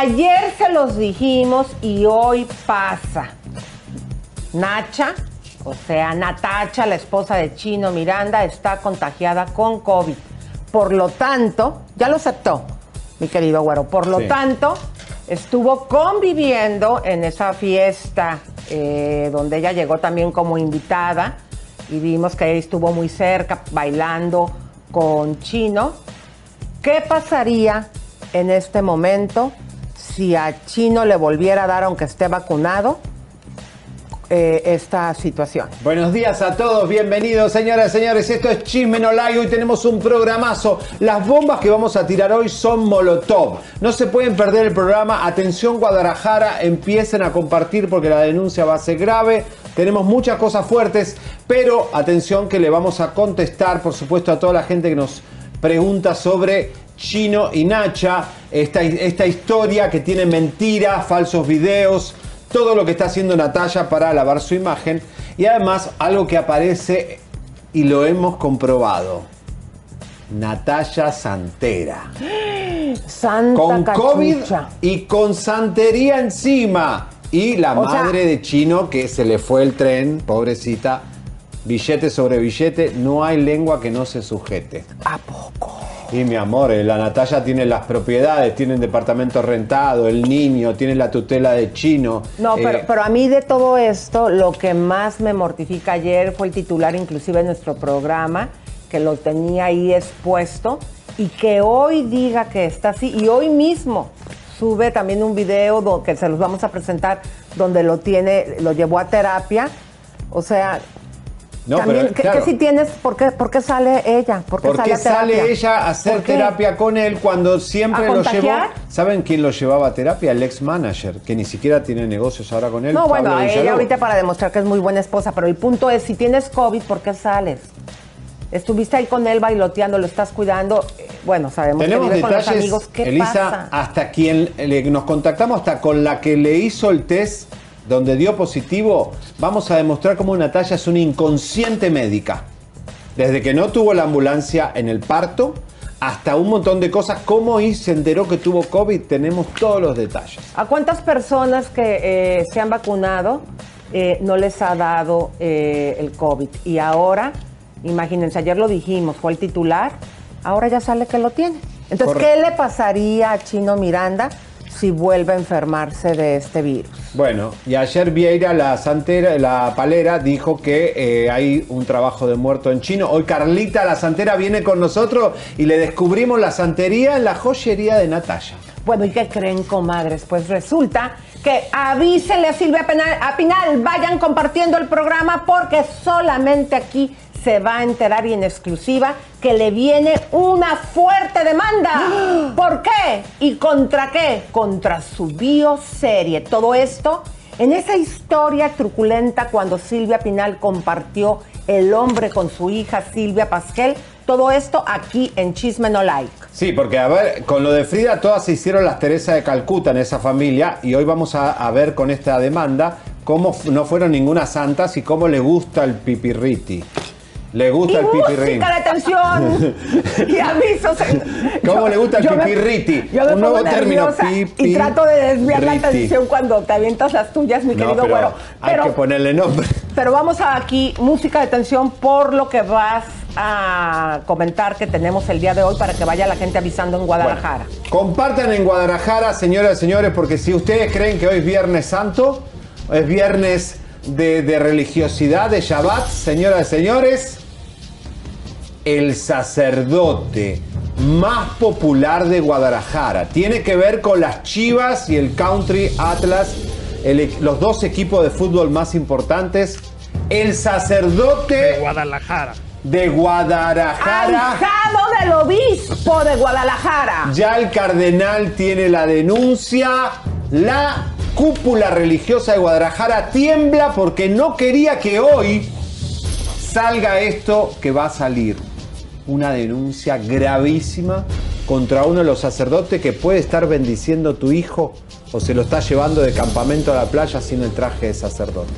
Ayer se los dijimos y hoy pasa. Nacha, o sea, Natacha, la esposa de Chino Miranda, está contagiada con COVID. Por lo tanto, ya lo aceptó, mi querido güero. Por lo Sí. tanto, estuvo conviviendo en esa fiesta eh, donde ella llegó también como invitada y vimos que ella estuvo muy cerca bailando con Chino. ¿Qué pasaría en este momento si a Chino le volviera a dar, aunque esté vacunado, eh, esta situación? Buenos días a todos, bienvenidos señoras y señores, esto es Chisme No hoy tenemos un programazo, las bombas que vamos a tirar hoy son Molotov, no se pueden perder el programa, atención Guadalajara, empiecen a compartir porque la denuncia va a ser grave, tenemos muchas cosas fuertes, pero atención que le vamos a contestar por supuesto a toda la gente que nos pregunta sobre Chino y Nacha, esta, esta historia que tiene mentiras, falsos videos, todo lo que está haciendo Natalia para lavar su imagen y además algo que aparece y lo hemos comprobado. Natalia Santera. Santa Con COVID y con santería encima. Y la O sea- madre de Chino que se le fue el tren, pobrecita. Billete sobre billete, no hay lengua que no se sujete. ¿A poco? Y mi amor, eh, la Natalia tiene las propiedades, tiene el departamento rentado, el niño, tiene la tutela de Chino. No, pero, Eh, pero a mí de todo esto, lo que más me mortifica ayer fue el titular, inclusive en nuestro programa, que lo tenía ahí expuesto, y que hoy diga que está así, y hoy mismo sube también un video que se los vamos a presentar, donde lo tiene, lo llevó a terapia. O sea, No, también, pero, ¿qué, claro. qué si tienes? ¿Por qué, por qué sale ella? ¿Por qué ¿Por sale qué ella a hacer terapia con él cuando siempre ¿A lo llevó? ¿Saben quién lo llevaba a terapia? El ex manager, que ni siquiera tiene negocios ahora con él. No, bueno, a ella ahorita para demostrar que es muy buena esposa, pero el punto es, si tienes COVID, ¿por qué sales? Estuviste ahí con él bailoteando, lo estás cuidando. eh, Bueno, sabemos Tenemos que vive con los detalles, amigos. ¿Qué Elisa, pasa? hasta quien le- nos contactamos, hasta con la que le hizo el test donde dio positivo, vamos a demostrar cómo Natalia es una inconsciente médica. Desde que no tuvo la ambulancia en el parto, hasta un montón de cosas, cómo y se enteró que tuvo COVID, tenemos todos los detalles. ¿A cuántas personas que eh, se han vacunado eh, no les ha dado eh, el COVID? Y ahora, imagínense, ayer lo dijimos, fue el titular, ahora ya sale que lo tiene. Entonces, Correcto. ¿qué le pasaría a Chino Miranda si vuelve a enfermarse de este virus? Bueno, y ayer Vieira, la santera, la palera, dijo que eh, hay un trabajo de muerto en chino. Hoy Carlita, la santera, viene con nosotros y le descubrimos la santería en la joyería de Natalia. Bueno, ¿y qué creen, comadres? Pues resulta que avísenle a Silvia Penal- a Pinal, vayan compartiendo el programa porque solamente aquí se va a enterar y en exclusiva que le viene una fuerte demanda. ¿Por qué? ¿Y contra qué? Contra su bioserie. Todo esto en esa historia truculenta cuando Silvia Pinal compartió el hombre con su hija Silvia Pasquel. Todo esto aquí en Chisme No Like. Sí, porque a ver, con lo de Frida todas se hicieron las Teresa de Calcuta en esa familia y hoy vamos a, a ver con esta demanda cómo no fueron ninguna santas y cómo le gusta el pipirriti. Le gusta el y pipirrín. música de tensión y avisos. ¿Cómo le gusta el me- pipirriti? Yo me Un nuevo término, nerviosa y trato de desviar la atención cuando te avientas las tuyas, mi No, querido pero güero. hay que ponerle nombre. Pero vamos a aquí, música de tensión por lo que vas a comentar que tenemos el día de hoy para que vaya la gente avisando en Guadalajara. Bueno, compartan en Guadalajara, señoras y señores, porque si ustedes creen que hoy es Viernes Santo, es viernes de, de religiosidad, de Shabbat, señoras y señores, el sacerdote más popular de Guadalajara. Tiene que ver con las Chivas y el Country Atlas, el- los dos equipos de fútbol más importantes. El sacerdote de Guadalajara. de Guadalajara. Ahijado del obispo de Guadalajara. Ya el cardenal tiene la denuncia. La cúpula religiosa de Guadalajara tiembla porque no quería que hoy salga esto que va a salir. Una denuncia gravísima contra uno de los sacerdotes que puede estar bendiciendo a tu hijo o se lo está llevando de campamento a la playa sin el traje de sacerdote.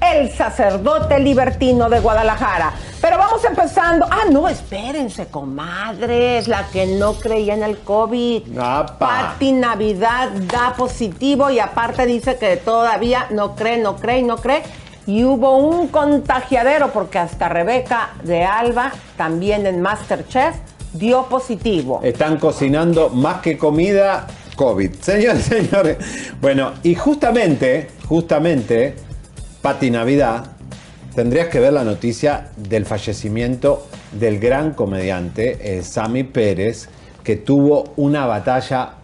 El sacerdote libertino de Guadalajara. Pero vamos empezando. Ah, no, espérense, comadres. La que no creía en el COVID. Apa. Pati Navidad da positivo y aparte dice que todavía no cree, no cree y no cree. Y hubo un contagiadero porque hasta Rebeca de Alba, también en Masterchef, dio positivo. Están cocinando más que comida COVID. Señores, señores. Bueno, y justamente, justamente, Pati Navidad, tendrías que ver la noticia del fallecimiento del gran comediante eh, Sammy Pérez, que tuvo una batalla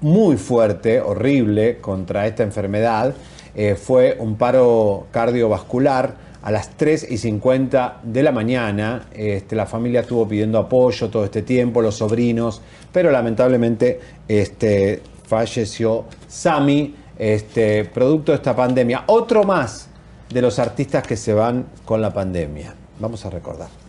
muy fuerte, horrible, contra esta enfermedad. Eh, fue un paro cardiovascular a las 3 y 50 de la mañana. Este, la familia estuvo pidiendo apoyo todo este tiempo, los sobrinos, pero lamentablemente este, falleció Sami, este, producto de esta pandemia. Otro más de los artistas que se van con la pandemia. Vamos a recordar.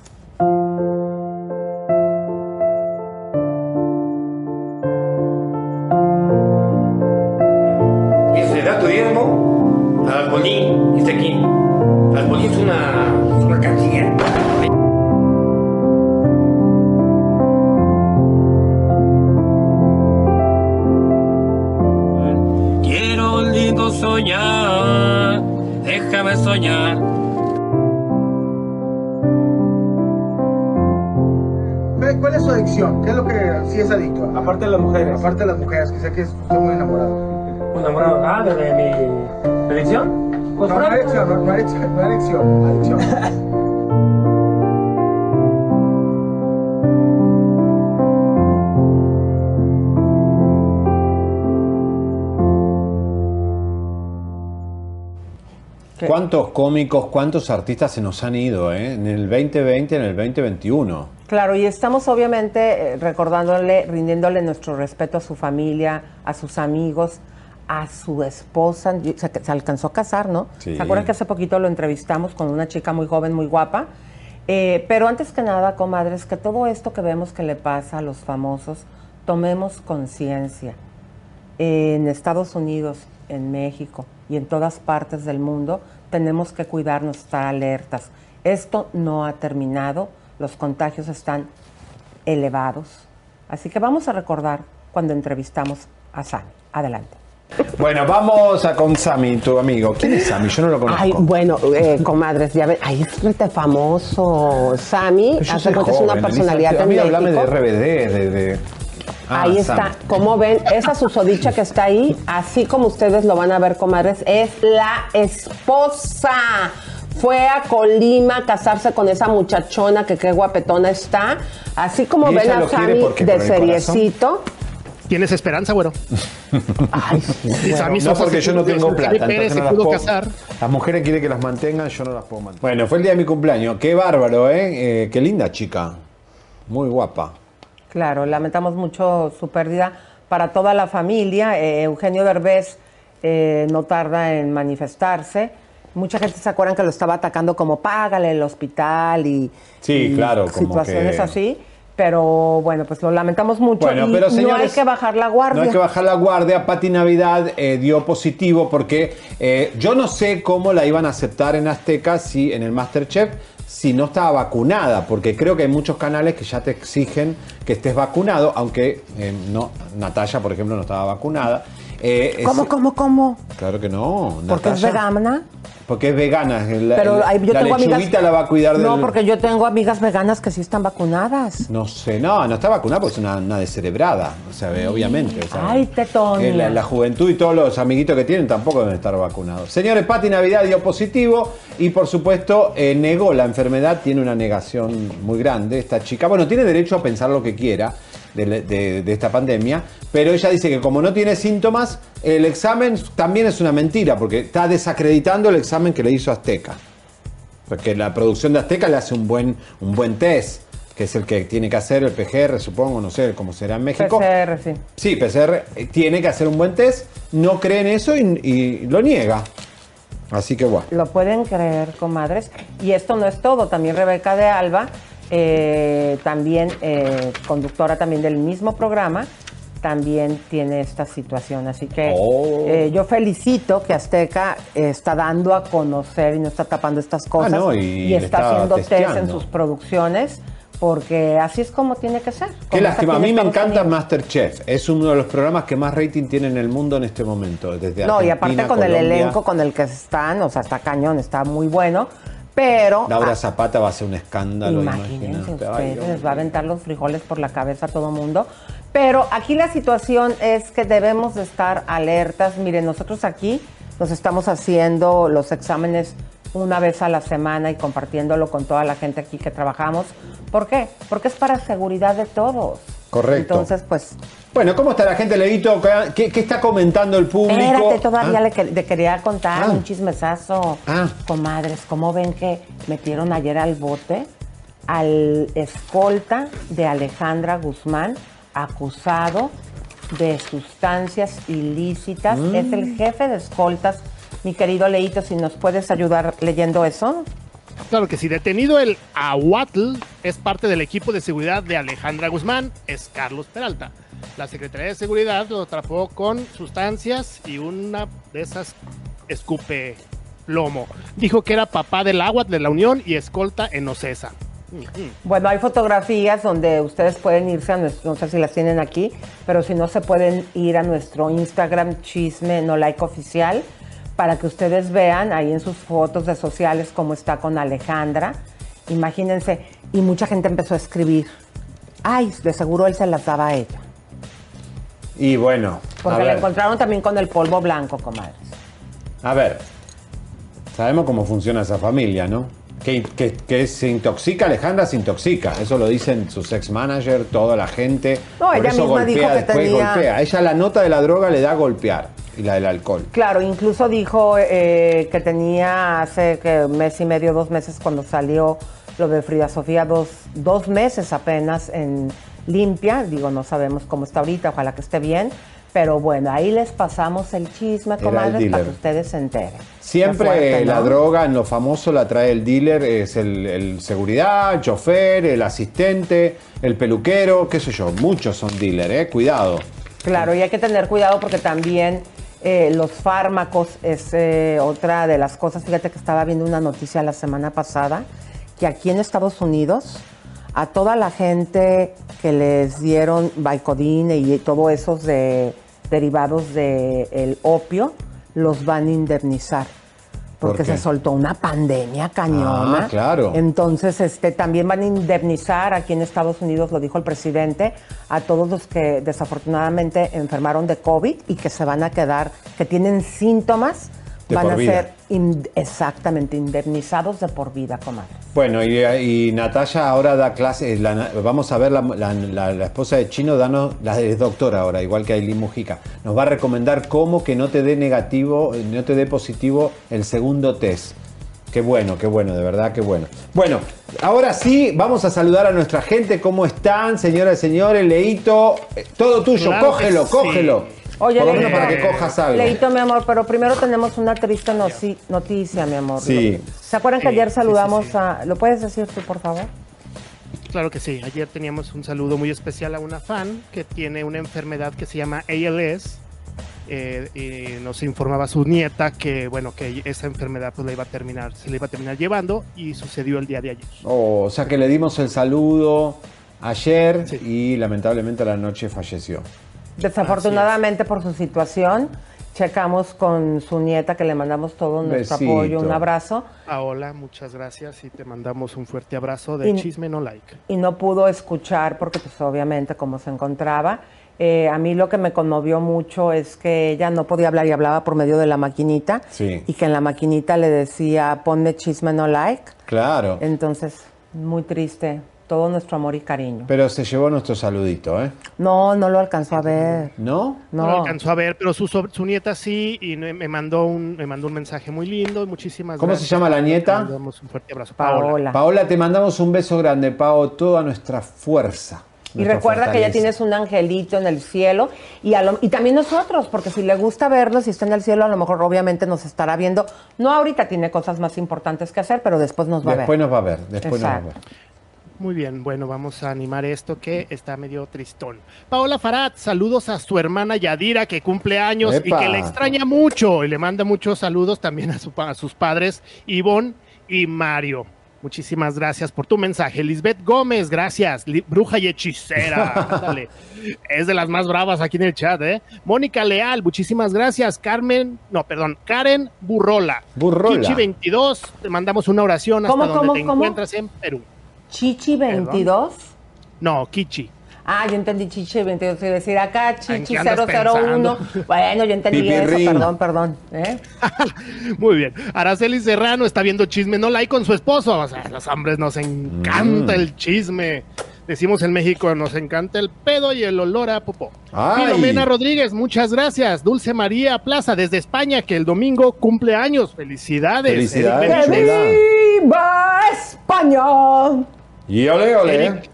Mujeres. Aparte de las mujeres, que sé que es usted muy enamorado. enamorado. Ah, de, de mi elección. Pues No, no adicción, no, no adicción, no adicción, adicción. ¿Qué? ¿Cuántos cómicos, cuántos artistas se nos han ido eh? en el 2020, en el 2021? Claro, y estamos obviamente eh, recordándole, rindiéndole nuestro respeto a su familia, a sus amigos, a su esposa. Se alcanzó a casar, ¿no? Sí. ¿Se acuerdan que hace poquito lo entrevistamos con una chica muy joven, muy guapa? Eh, pero antes que nada, comadres, que todo esto que vemos que le pasa a los famosos, tomemos conciencia. En Estados Unidos, en México y en todas partes del mundo tenemos que cuidarnos, estar alertas. Esto no ha terminado, los contagios están elevados. Así que vamos a recordar cuando entrevistamos a Sami. Adelante. Bueno, vamos a con Sami, tu amigo. ¿Quién es Sami? Yo no lo conozco. Ay, bueno, eh, comadres, ya ven, ahí es rete famoso. Sami, es una a personalidad A en mí hablame de. RBD, de... de- Ah, ahí está, como ven, esa susodicha que está ahí, así como ustedes lo van a ver, comadres, es la esposa. Fue a Colima a casarse con esa muchachona que qué guapetona está. Así como ¿Y ven a Sammy de seriecito. ¿Tienes esperanza, güero? Ay, sí, bueno. No, porque yo no tengo plata. Pérez entonces se no las pudo puedo- casar. Las mujeres quieren que las mantengan, yo no las puedo mantener. Bueno, fue el día de mi cumpleaños. Qué bárbaro, ¿eh? Eh, qué linda chica. Muy guapa. Claro, lamentamos mucho su pérdida para toda la familia. Eh, Eugenio Derbez eh, no tarda en manifestarse. Mucha gente se acuerdan que lo estaba atacando como págale el hospital y, Sí, y claro, como situaciones que- así. Pero bueno, pues lo lamentamos mucho Bueno, y pero no hay señores, que bajar la guardia. No hay que bajar la guardia. Pati Navidad eh, dio positivo porque eh, yo no sé cómo la iban a aceptar en Azteca si en el Masterchef si no estaba vacunada, porque creo que hay muchos canales que ya te exigen que estés vacunado, aunque eh, no, Natalia, por ejemplo, no estaba vacunada. Eh, es- ¿Cómo, cómo, cómo? Claro que no. Porque es vegana. Porque es vegana. La, Pero hay- yo la tengo amigas. lechuguita la va a cuidar del... No, porque yo tengo amigas veganas que sí están vacunadas. No sé, no, no está vacunada porque es una, una descerebrada, o sea, obviamente. o sea, Ay, tetón. La, la juventud y todos los amiguitos que tienen tampoco deben estar vacunados. Señores, Pati Navidad dio positivo y por supuesto eh, negó la enfermedad, tiene una negación muy grande esta chica. Bueno, tiene derecho a pensar lo que quiera de, de- de esta pandemia, pero ella dice que como no tiene síntomas, el examen también es una mentira porque está desacreditando el examen que le hizo Azteca. Porque la producción de Azteca le hace un buen, un buen test, que es el que tiene que hacer el PGR, supongo, no sé cómo será en México. PCR, sí. Sí, PCR eh, tiene que hacer un buen test, no cree en eso y, y lo niega. Así que bueno. Lo pueden creer, comadres. Y esto no es todo. También Rebeca de Alba, eh, también eh, conductora también del mismo programa, también tiene esta situación. Así que Oh. eh, yo felicito que Azteca eh, está dando a conocer y no está tapando estas cosas. Ah, no, y le está está haciendo test testeando. en sus producciones. Porque así es como tiene que ser. Qué lástima, a mí me encanta Unidos. Masterchef. Es uno de los programas que más rating tiene en el mundo en este momento. Desde No, y aparte Argentina, con el Colombia. elenco con el que están, o sea, está cañón, está muy bueno. Pero Laura ah, Zapata va a ser un escándalo. Imagínense. Ay, ustedes, les va a aventar los frijoles por la cabeza a todo mundo. Pero aquí la situación es que debemos de estar alertas. Miren, nosotros aquí nos estamos haciendo los exámenes una vez a la semana y compartiéndolo con toda la gente aquí que trabajamos. ¿Por qué? Porque es para seguridad de todos. Correcto. Entonces, pues, Bueno, ¿cómo está la gente, Leito? ¿Qué, está comentando el público? espérate, todavía Ah, le, que- le quería contar Ah. un chismesazo. Ah. Comadres, ¿cómo ven que metieron ayer al bote al escolta de Alejandra Guzmán, acusado de sustancias ilícitas? Mm. Es el jefe de escoltas. Mi querido Leito, si nos puedes ayudar leyendo eso. Claro que sí, detenido el Ahuatl es parte del equipo de seguridad de Alejandra Guzmán, es Carlos Peralta. La Secretaría de Seguridad lo atrapó con sustancias y una de esas escupe plomo. Dijo que era papá del Ahuatl de la Unión y escolta en Ocesa. Bueno, hay fotografías donde ustedes pueden irse a nuestro, no sé si las tienen aquí, pero si no se pueden ir a nuestro Instagram chisme no like oficial para que ustedes vean ahí en sus fotos de sociales cómo está con Alejandra. Imagínense, y mucha gente empezó a escribir. Ay, de seguro él se las daba a ella. Y bueno, Porque la encontraron también con el polvo blanco, comadres. a ver, sabemos cómo funciona esa familia, ¿no? Que, que- que se intoxica, Alejandra se intoxica. Eso lo dicen sus ex manager, toda la gente. No, Por ella eso misma dijo golpea, que después tenía- golpea. Ella la nota de la droga le da a golpear y la del alcohol. Claro, incluso dijo eh, que tenía hace que mes y medio, dos meses cuando salió lo de Frida Sofía, dos, dos meses apenas en limpia. Digo, no sabemos cómo está ahorita, ojalá que esté bien. Pero bueno, ahí les pasamos el chisme, el comadres, para que ustedes se enteren. Siempre la droga en lo famoso la trae el dealer, es el, el seguridad, el chofer, el asistente, el peluquero, qué sé yo. Muchos son dealer, ¿eh? Cuidado. Claro, y hay que tener cuidado porque también eh, los fármacos es eh, otra de las cosas. Fíjate que estaba viendo una noticia la semana pasada que aquí en Estados Unidos a toda la gente que les dieron Vicodin y todo esos de derivados del opio los van a indemnizar. ¿Por Porque se soltó una pandemia cañona. Ah, claro. Entonces, este, también van a indemnizar aquí en Estados Unidos, lo dijo el presidente, a todos los que desafortunadamente enfermaron de COVID y que se van a quedar, que tienen síntomas, De van por a vida. ser in- exactamente indemnizados de por vida, comadre. Bueno, y, y Natalia ahora da clases, la- vamos a ver la, la- la- la esposa de Chino, danos, la es doctora ahora, igual que Aileen Mujica, nos va a recomendar cómo que no te dé negativo, no te dé positivo el segundo test. Qué bueno, qué bueno, de verdad, qué bueno. Bueno, ahora sí, vamos a saludar a nuestra gente. ¿Cómo están, señoras y señores? Leito, eh, todo tuyo, Claro cógelo, sí. cógelo. Oye, Por lo menos para que cojas algo. Leito, mi amor, pero primero tenemos una triste noticia, mi amor. Sí. ¿Se acuerdan que ayer sí, saludamos sí, sí. a... ¿Lo puedes decir tú, por favor? Claro que sí, ayer teníamos un saludo muy especial a una fan que tiene una enfermedad que se llama ALS. eh, y nos informaba su nieta que bueno que esa enfermedad pues la iba a terminar se la iba a terminar llevando y sucedió el día de ayer Oh, o sea que le dimos el saludo ayer Sí. y lamentablemente a la noche falleció. Desafortunadamente por su situación, checamos con su nieta, que le mandamos todo nuestro Besito. apoyo, un abrazo. Paola, muchas gracias y te mandamos un fuerte abrazo de Y- Chisme No Like. y no pudo escuchar porque pues obviamente como se encontraba. Eh, a mí lo que me conmovió mucho es que ella no podía hablar y hablaba por medio de la maquinita Sí. y que en la maquinita le decía ponme chisme no like. Claro. Entonces, muy triste, todo nuestro amor y cariño. Pero se llevó nuestro saludito, ¿eh? No, no lo alcanzó a ver. ¿No? No, lo No. alcanzó a ver, pero su, su nieta sí y me mandó un me mandó un mensaje muy lindo muchísimas ¿Cómo se gracias. llama la nieta? Le mandamos un fuerte abrazo. Paola. Paola. Paola, te mandamos un beso grande, Pao, toda nuestra fuerza. Y recuerda que ya tienes un angelito en el cielo y, a lo- y también nosotros, porque si le gusta vernos y está en el cielo, a lo mejor obviamente nos estará viendo. No ahorita tiene cosas más importantes que hacer, pero después nos va Después a ver. nos va a ver, después nos va a ver. Muy bien, bueno, vamos a animar esto que está medio tristón. Paola Farad, saludos a su hermana Yadira que cumple años y que le extraña mucho y le manda muchos saludos también a, su pa- a sus padres Ivonne y Mario. Muchísimas gracias por tu mensaje. Lisbeth Gómez, gracias. Li- bruja y hechicera. Es de las más bravas aquí en el chat, ¿eh? Mónica Leal, muchísimas gracias. Carmen, no, perdón, Karen Burrola. Burrola. Kichi 22, te mandamos una oración hasta ¿Cómo, donde cómo, te cómo? encuentras en Perú. Chichi 22. No, Kichi. Ah, yo entendí Chichi 22. Y decir acá ¿En Chichi qué andas 001. pensando? Bueno, yo entendí Pipirrín. eso. Perdón, perdón. ¿eh? Muy bien. Araceli Serrano está viendo chisme no like con su esposo. O sea, a los hombres nos encanta Mm. el chisme. Decimos en México, nos encanta el pedo y el olor a popó. Ay. Filomena Rodríguez, muchas gracias. Dulce María Plaza, desde España, que el domingo cumple años. Felicidades. Felicidades. ¡Viva España! Y ole, ole. Eric,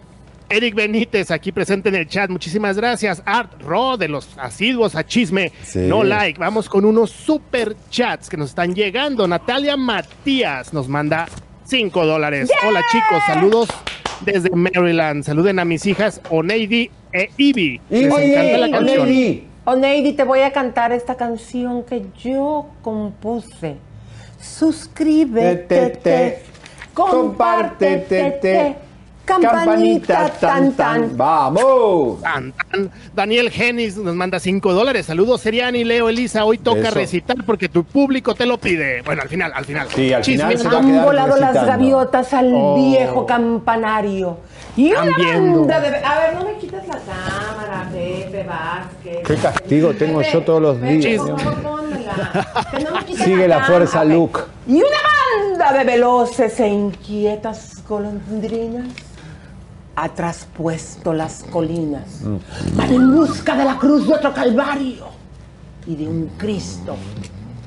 Eric Benítez, aquí presente en el chat. Muchísimas gracias. Art Ro, de los asiduos a chisme. Sí. No like. Vamos con unos super chats que nos están llegando. Natalia Matías nos manda 5 dólares. Hola chicos, saludos desde Maryland. Saluden a mis hijas Oneidi e Ivy. Les Ivy, encanta la canción. Oneidi. Oneidi, te voy a cantar esta canción que yo compuse. Suscríbete, Te, te, compártete, compártete, campanita tan tan. ¡Vamos! Tan, tan. Daniel Genis nos manda 5 dólares. Saludos, Seriani, Leo, Elisa. Hoy toca recitar porque tu público te lo pide. Bueno, al final, al final. Sí, al final se va a Han volado las gaviotas al Oh. viejo campanario. Y una banda de... A ver, no me quites la cámara, Pepe Vázquez. ¿Qué castigo tengo Pepe, yo todos los Pepe, días? no me quites Sigue la fuerza. Luke. Y una banda de veloces e inquietas golondrinas ha traspuesto las colinas. Mm. Van en busca de la cruz de otro calvario y de un Cristo.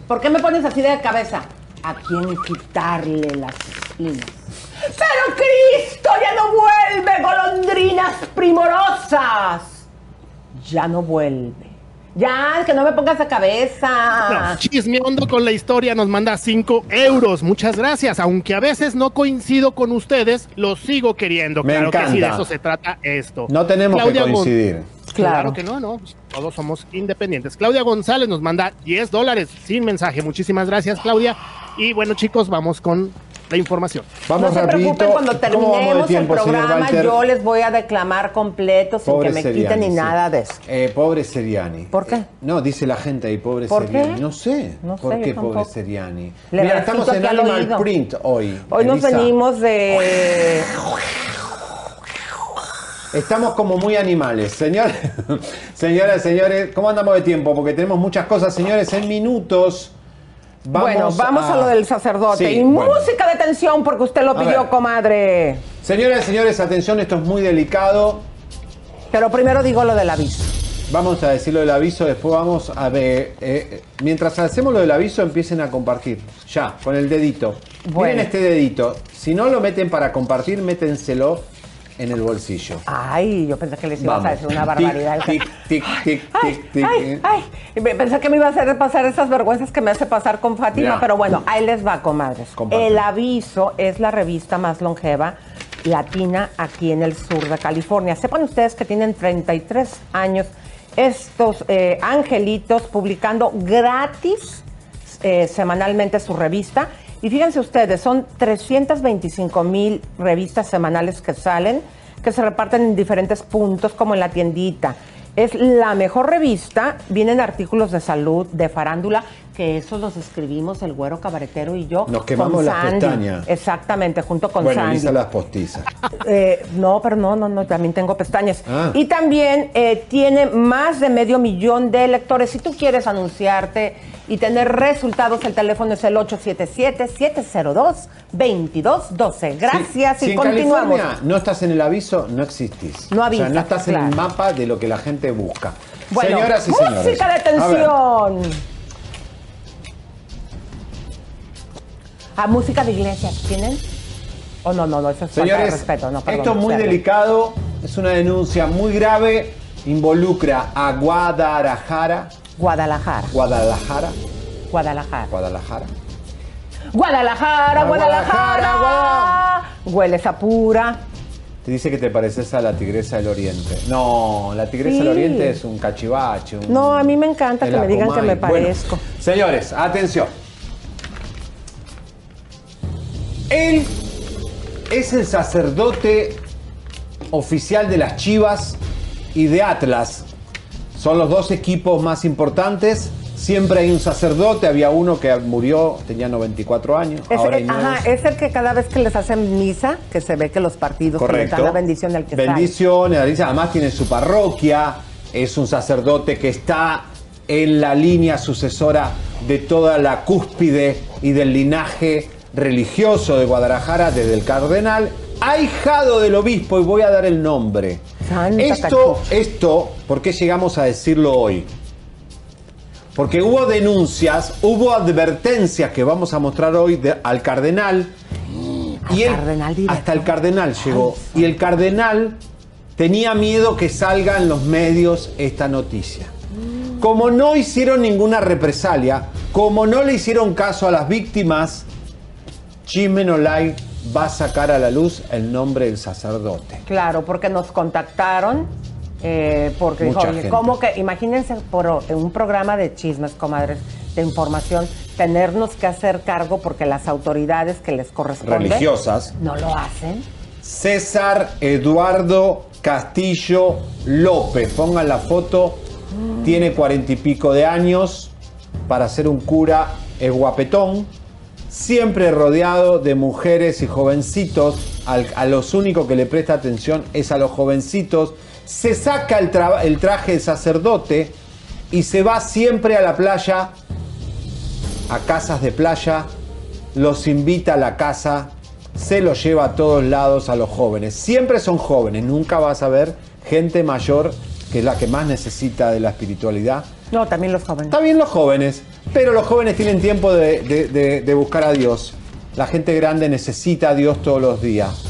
¿Por qué me pones así de cabeza? ¿A quién quitarle las espinas? Pero Cristo ya no vuelve, golondrinas primorosas. Ya no vuelve. Ya, que no me pongas a cabeza. No, chismeando con la historia nos manda 5 euros. Muchas gracias. Aunque a veces no coincido con ustedes, los sigo queriendo. Me claro que sí, de eso se trata esto. No tenemos Claudia que coincidir. Claro. Claro. que no, no. Todos somos independientes. Claudia González nos manda 10 dólares sin mensaje. Muchísimas gracias, Claudia. Y bueno, chicos, vamos con la información. Vamos no se rapidito. preocupen, cuando ¿Cómo vamos de terminemos tiempo, el programa, yo les voy a declamar completo sin Pobre que me Seriani, quiten ni sí. nada de eso. Eh, pobre Seriani. ¿Por qué? Eh, no, dice la gente ahí, pobre ¿Por Seriani. qué? No sé. No ¿Por sé, qué pobre tampoco. Seriani? Le Mira, estamos en Animal oído. Print hoy. Hoy nos venimos de... Estamos como muy animales. Señor, señoras, señores, ¿cómo andamos de tiempo? Porque tenemos muchas cosas, señores, en minutos. Vamos bueno, vamos a... lo del sacerdote. Sí, y bueno. música de tensión porque usted lo pidió, comadre. Señoras, señores, atención, esto es muy delicado. Pero primero digo lo del aviso. Vamos a decir lo del aviso, después vamos a ver. eh, eh, mientras hacemos lo del aviso, empiecen a compartir. Ya, con el dedito. Bueno. Miren este dedito. Si no lo meten para compartir, métenselo en el bolsillo. Ay, yo pensé que les ibas a decir una barbaridad. Tic, tic, tic, tic, Ay, tic, tic. ay, me- Pensé que me iba a hacer pasar esas vergüenzas que me hace pasar con Fátima, Ya. pero bueno, ahí les va, comadres. Comparte. El aviso es la revista más longeva latina aquí en el sur de California. Sepan ustedes que tienen 33 años estos eh, angelitos publicando gratis eh, semanalmente su revista. Y fíjense ustedes, son 325 mil revistas semanales que salen, que se reparten en diferentes puntos, como en la tiendita. Es la mejor revista, vienen artículos de salud, de farándula, que esos los escribimos el güero cabaretero y yo. Nos quemamos las Sandy. pestañas. Exactamente, junto con bueno, Sandy. Lisa las postizas. Eh, no, pero no, no, no, también tengo pestañas. Ah. Y también eh, tiene más de medio millón de lectores. Si tú quieres anunciarte y tener resultados, el teléfono es el 877-702-2212. Gracias Si- si y en continuamos. California no estás en el aviso, no existís. No O sea, avisas, no estás en el mapa de lo que la gente busca. Bueno, Señoras y señores. música de tensión. Ah, música de iglesia, ¿tienen? Oh, no, no, no, eso es falta de Señores, respeto. No, perdón, esto es muy delicado, es una denuncia muy grave, involucra a Guadalajara, Guadalajara, Guadalajara, Guadalajara. Guadalajara. Guadalajara, Guadalajara. Guadalajara, Hueles a pura. Te dice que te pareces a la tigresa del oriente. No, la tigresa Sí. del oriente es un cachivache. un- No, a mí me encanta que me digan que me. Bueno, parezco. señores, atención. Él es el sacerdote oficial de las Chivas y de Atlas. Son los dos equipos más importantes. Siempre hay un sacerdote. Había uno que murió, tenía 94 años. Es, ahora ajá, es el que cada vez que les hacen misa, que se ve que los partidos que Correcto. dan la bendición al que dice, además tiene su parroquia, es un sacerdote que está en la línea sucesora de toda la cúspide y del linaje religioso de Guadalajara desde el cardenal, ahijado del obispo, y voy a dar el nombre. Santa Esto, esto, ¿por qué llegamos a decirlo hoy? Porque hubo denuncias, hubo advertencias que vamos a mostrar hoy de- al cardenal. Al y él- cardenal hasta el cardenal llegó. Ay, y el cardenal tenía miedo que salga en los medios esta noticia. Como no hicieron ninguna represalia, como no le hicieron caso a las víctimas, Online va a sacar a la luz el nombre del sacerdote. Claro, porque nos contactaron, eh, porque dijo, Mucha oye, gente. ¿cómo que, imagínense por en un programa de chismes, comadres, de información, tenernos que hacer cargo porque las autoridades que les corresponde Religiosas. no lo hacen? César Eduardo Castillo López. Pongan la foto. Tiene cuarenta y pico de años. Para ser un cura es guapetón. Siempre rodeado de mujeres y jovencitos. Al- a los únicos que le presta atención es a los jovencitos. Se saca el, tra- el traje de sacerdote y se va siempre a la playa, a casas de playa, los invita a la casa, se los lleva a todos lados a los jóvenes. Siempre son jóvenes, nunca vas a ver gente mayor que es la que más necesita de la espiritualidad. No, también los jóvenes. Bien los jóvenes, pero los jóvenes tienen tiempo de, de- de- de buscar a Dios. La gente grande necesita a Dios todos los días.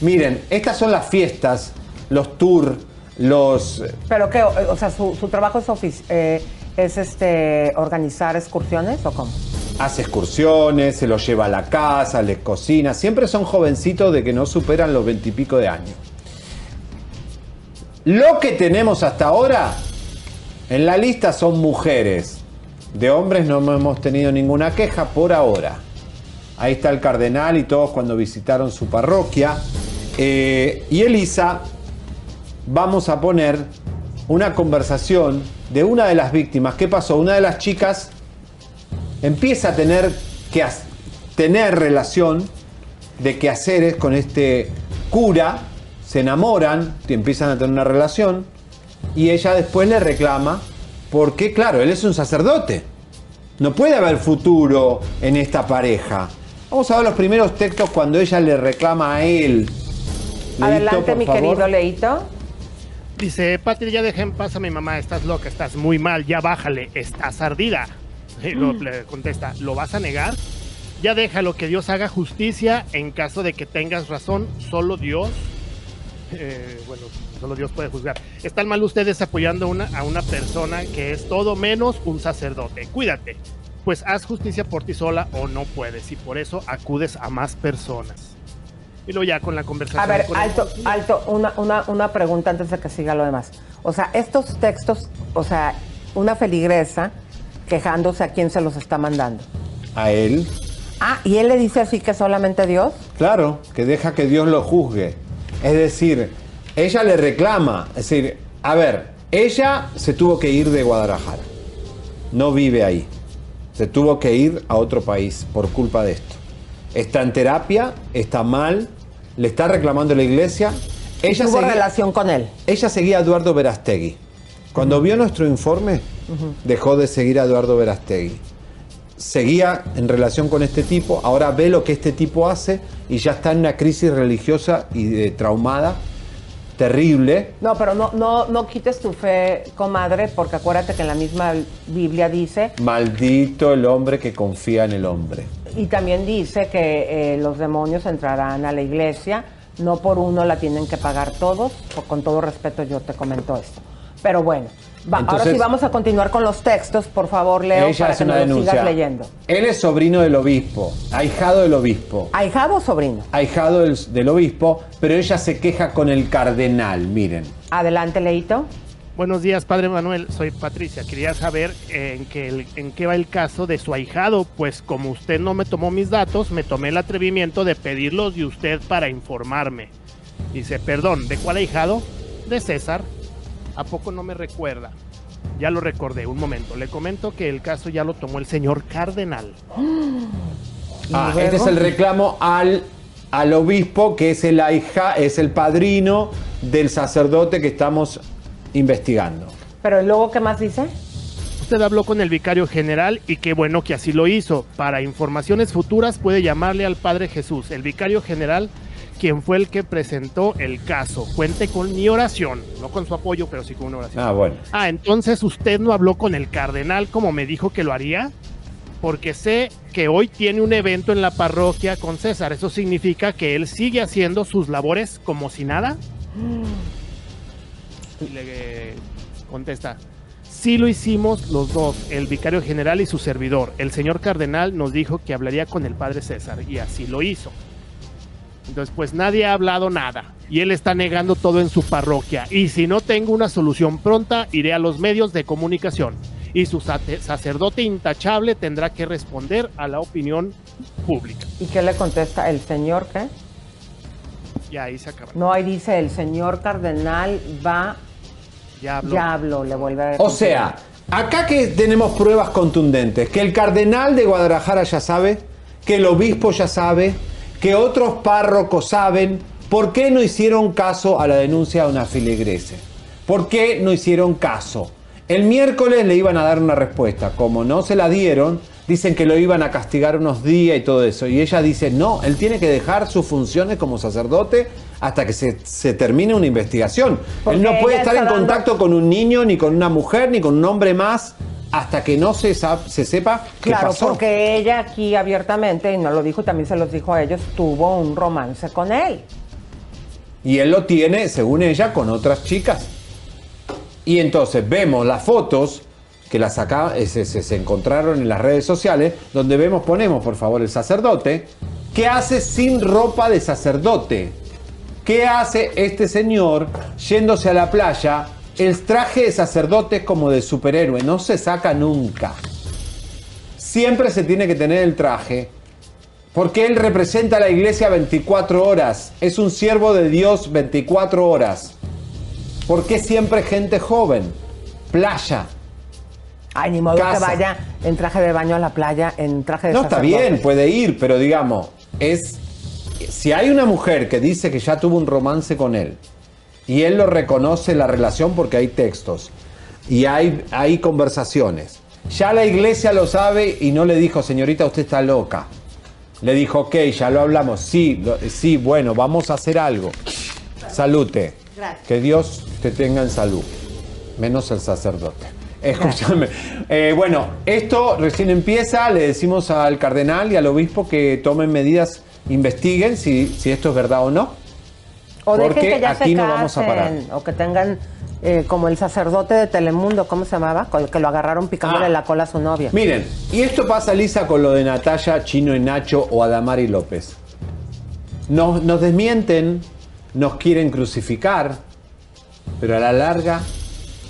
Miren, estas son las fiestas, los tours, los... Pero que, o sea, su, su trabajo es, eh, es este organizar excursiones o cómo? Hace excursiones, se los lleva a la casa, les cocina. Siempre son jovencitos de que no superan los veintipico de años. Lo que tenemos hasta ahora en la lista son mujeres. De hombres no hemos tenido ninguna queja por ahora. Ahí está el cardenal y todos cuando visitaron su parroquia. Eh, y Elisa, vamos a poner una conversación de una de las víctimas. ¿Qué pasó? Una de las chicas empieza a tener que tener relación de quehaceres con este cura, se enamoran, y empiezan a tener una relación, y ella después le reclama, porque claro, él es un sacerdote. No puede haber futuro en esta pareja. Vamos a ver los primeros textos cuando ella le reclama a él. Leito, Adelante, por mi favor. querido Leito. Dice, Patri, ya dejen paz a mi mamá, estás loca, estás muy mal, ya bájale, estás ardida. Y lo, le contesta, ¿lo vas a negar? Ya déjalo que Dios haga justicia en caso de que tengas razón, solo Dios, eh, bueno, solo Dios puede juzgar. Están mal ustedes apoyando una, a una persona que es todo menos un sacerdote. Cuídate, pues haz justicia por ti sola o no puedes y por eso acudes a más personas. Y luego ya con la conversación. A ver, el- alto, alto, una, una, una pregunta antes de que siga lo demás. O sea, estos textos, o sea, una feligresa quejándose a quién se los está mandando. A él, Ah, y él le dice así que solamente Dios. Claro, que deja que Dios lo juzgue. Es decir, ella le reclama. Es decir, a ver, Ella se tuvo que ir de Guadalajara. No vive ahí. Se tuvo que ir a otro país por culpa de esto. Está en terapia, está mal, le está reclamando la iglesia. Ella Tuvo seguía- relación con él. ella seguía a Eduardo Verastegui. Cuando vio nuestro informe, dejó de seguir a Eduardo Verastegui. Seguía en relación con este tipo, ahora ve lo que este tipo hace y ya está en una crisis religiosa y de traumada terrible. No, pero no, no, no quites tu fe, comadre, porque acuérdate que en la misma Biblia dice, Maldito el hombre que confía en el hombre. y también dice que eh, los demonios entrarán a la iglesia, no por uno la tienen que pagar todos, con todo respeto yo te comento esto. Pero bueno, va- ahora sí vamos a continuar con los textos, por favor, Leo, Ella para hace que una denuncia. sigas leyendo. Él es sobrino del obispo, ahijado del obispo. ¿Ahijado o sobrino? Ahijado del, del obispo, pero ella se queja con el cardenal, miren. Adelante, Leito. Buenos días, Padre Manuel. Soy Patricia. Quería saber eh, en qué, en qué va el caso de su ahijado, pues como usted no me tomó mis datos, me tomé el atrevimiento de pedirlos de usted para informarme. Dice, perdón, ¿de cuál ahijado? De César. ¿A poco no me recuerda? Ya lo recordé, un momento. Le comento que el caso ya lo tomó el señor cardenal. Ah, este es el reclamo al, al obispo, que es el ahija, es el padrino del sacerdote que estamos investigando. Pero luego, ¿qué más dice? Usted habló con el vicario general y qué bueno que así lo hizo. Para informaciones futuras puede llamarle al Padre Jesús, el vicario general, quien fue el que presentó el caso. Cuente con mi oración, no con su apoyo, pero sí con una oración. Ah, bueno. Ah, entonces usted no habló con el cardenal como me dijo que lo haría, porque sé que hoy tiene un evento en la parroquia con César. Eso significa que él sigue haciendo sus labores como si nada. Y le contesta, sí lo hicimos los dos, el vicario general y su servidor. El señor cardenal nos dijo que hablaría con el padre César y así lo hizo. Entonces, pues nadie ha hablado nada y él está negando todo en su parroquia. Y si no tengo una solución pronta, iré a los medios de comunicación. Y su sacerdote intachable tendrá que responder a la opinión pública. ¿Y qué le contesta el señor qué? Y ahí se acaba. No, ahí dice el señor cardenal va, Ya habló. ya habló, le vuelve a O sea, acá que tenemos pruebas contundentes, que el cardenal de Guadalajara ya sabe, que el obispo ya sabe, que otros párrocos saben, ¿por qué no hicieron caso a la denuncia de una filigrese? ¿Por qué no hicieron caso? El miércoles le iban a dar una respuesta, como no se la dieron, dicen que lo iban a castigar unos días y todo eso, y ella dice, no, él tiene que dejar sus funciones como sacerdote hasta que se, se termine una investigación. Porque él no puede estar en dando- contacto con un niño, ni con una mujer, ni con un hombre más, hasta que no se, se sepa qué Claro, pasó. porque ella aquí abiertamente, y no lo dijo, también se los dijo a ellos, tuvo un romance con él. Y él lo tiene, según ella, con otras chicas. Y entonces vemos las fotos que las acá, eh, se, se- se encontraron en las redes sociales, donde vemos, ponemos por favor el sacerdote, ¿qué hace sin ropa de sacerdote? ¿Qué hace este señor yéndose a la playa? El traje de sacerdote es como de superhéroe, no se saca nunca. Siempre se tiene que tener el traje, porque él representa a la iglesia 24 horas, es un siervo de Dios 24 horas. ¿Por qué siempre gente joven? Playa. Ay, ni modo Casa. que vaya en traje de baño a la playa, en traje de No, está bien, puede ir, pero digamos, es. Si hay una mujer que dice que ya tuvo un romance con él y él lo reconoce la relación porque hay textos y hay, hay conversaciones, ya la iglesia lo sabe y no le dijo, señorita, usted está loca. Le dijo, ok, ya lo hablamos, sí, lo- sí, bueno, vamos a hacer algo. Salute. Que Dios te tenga en salud, menos el sacerdote. Escúchame. Eh, bueno, esto recién empieza. Le decimos al cardenal y al obispo que tomen medidas, investiguen si, si esto es verdad o no. O dejen Porque que ya aquí se no vamos a parar. casen, O que tengan eh, como el sacerdote de Telemundo, ¿cómo se llamaba? Con el que lo agarraron picándole Ah. la cola a su novia. Miren, y esto pasa, Lisa, con lo de Natalia, Chino y Nacho o Adamari López. Nos, nos desmienten, nos quieren crucificar, pero a la larga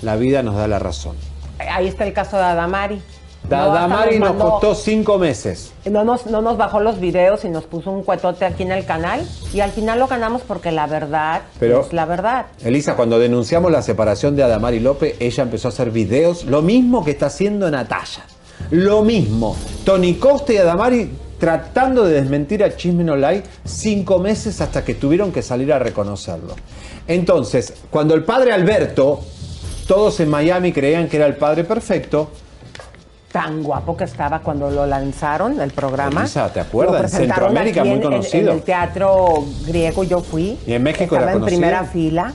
la vida nos da la razón. Ahí está el caso de Adamari. No, hasta Adamari nos mandó- costó cinco meses. No nos, no nos bajó los videos y nos puso un cuetote aquí en el canal. Y al final lo ganamos porque la verdad Pero- es la verdad. Elisa, cuando denunciamos la separación de Adamari López, ella empezó a hacer videos, lo mismo que está haciendo Natalia. Lo mismo. Tony Costa y Adamari tratando de desmentir a Chisme No Lie cinco meses hasta que tuvieron que salir a reconocerlo. Entonces, cuando el padre Alberto, todos en Miami creían que era el padre perfecto, Tan guapo que estaba cuando lo lanzaron, el programa. Elisa, ¿te acuerdas? En Centroamérica, muy en- conocido. En, el teatro griego yo fui. Y en México Estaba era en conocido. primera fila.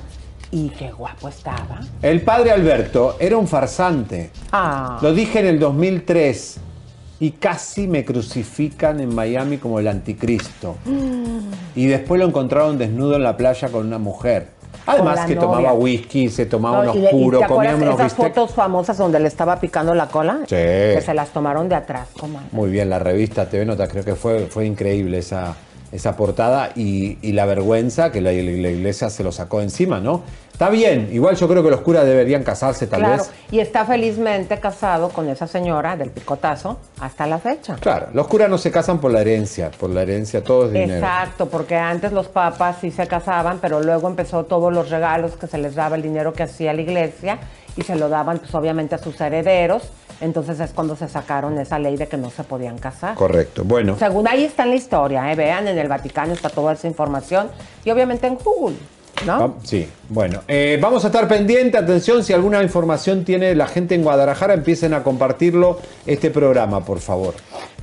Y qué guapo estaba. el padre Alberto era un farsante. Ah. Lo dije en el 2003 y casi me crucifican en Miami como el anticristo. Y después lo encontraron desnudo en la playa con una mujer. Además que novia. tomaba whisky, se tomaba No, unos y, le- y puros, ¿Te comía unos esas bistecs. fotos famosas donde le estaba picando la cola? Sí. Que se las tomaron de atrás, comadre. Muy bien, la revista TV Nota, creo que fue, fue increíble esa, esa portada y, y la vergüenza que la, la iglesia se lo sacó encima, ¿no? Está bien, igual yo creo que los curas deberían casarse tal claro, vez. y está felizmente casado con esa señora del picotazo hasta la fecha. Claro, los curas no se casan por la herencia, por la herencia todo es dinero. Exacto, porque antes los papas sí se casaban, pero luego empezó todos los regalos que se les daba, el dinero que hacía la iglesia, y se lo daban pues obviamente a sus herederos. Entonces es cuando se sacaron esa ley de que no se podían casar. Correcto, bueno. Según ahí está en la historia, ¿eh? vean, en el Vaticano está toda esa información y obviamente en Google, ¿no? Sí, bueno, eh, vamos a estar pendiente, atención, si alguna información tiene la gente en Guadalajara, empiecen a compartirlo este programa, por favor.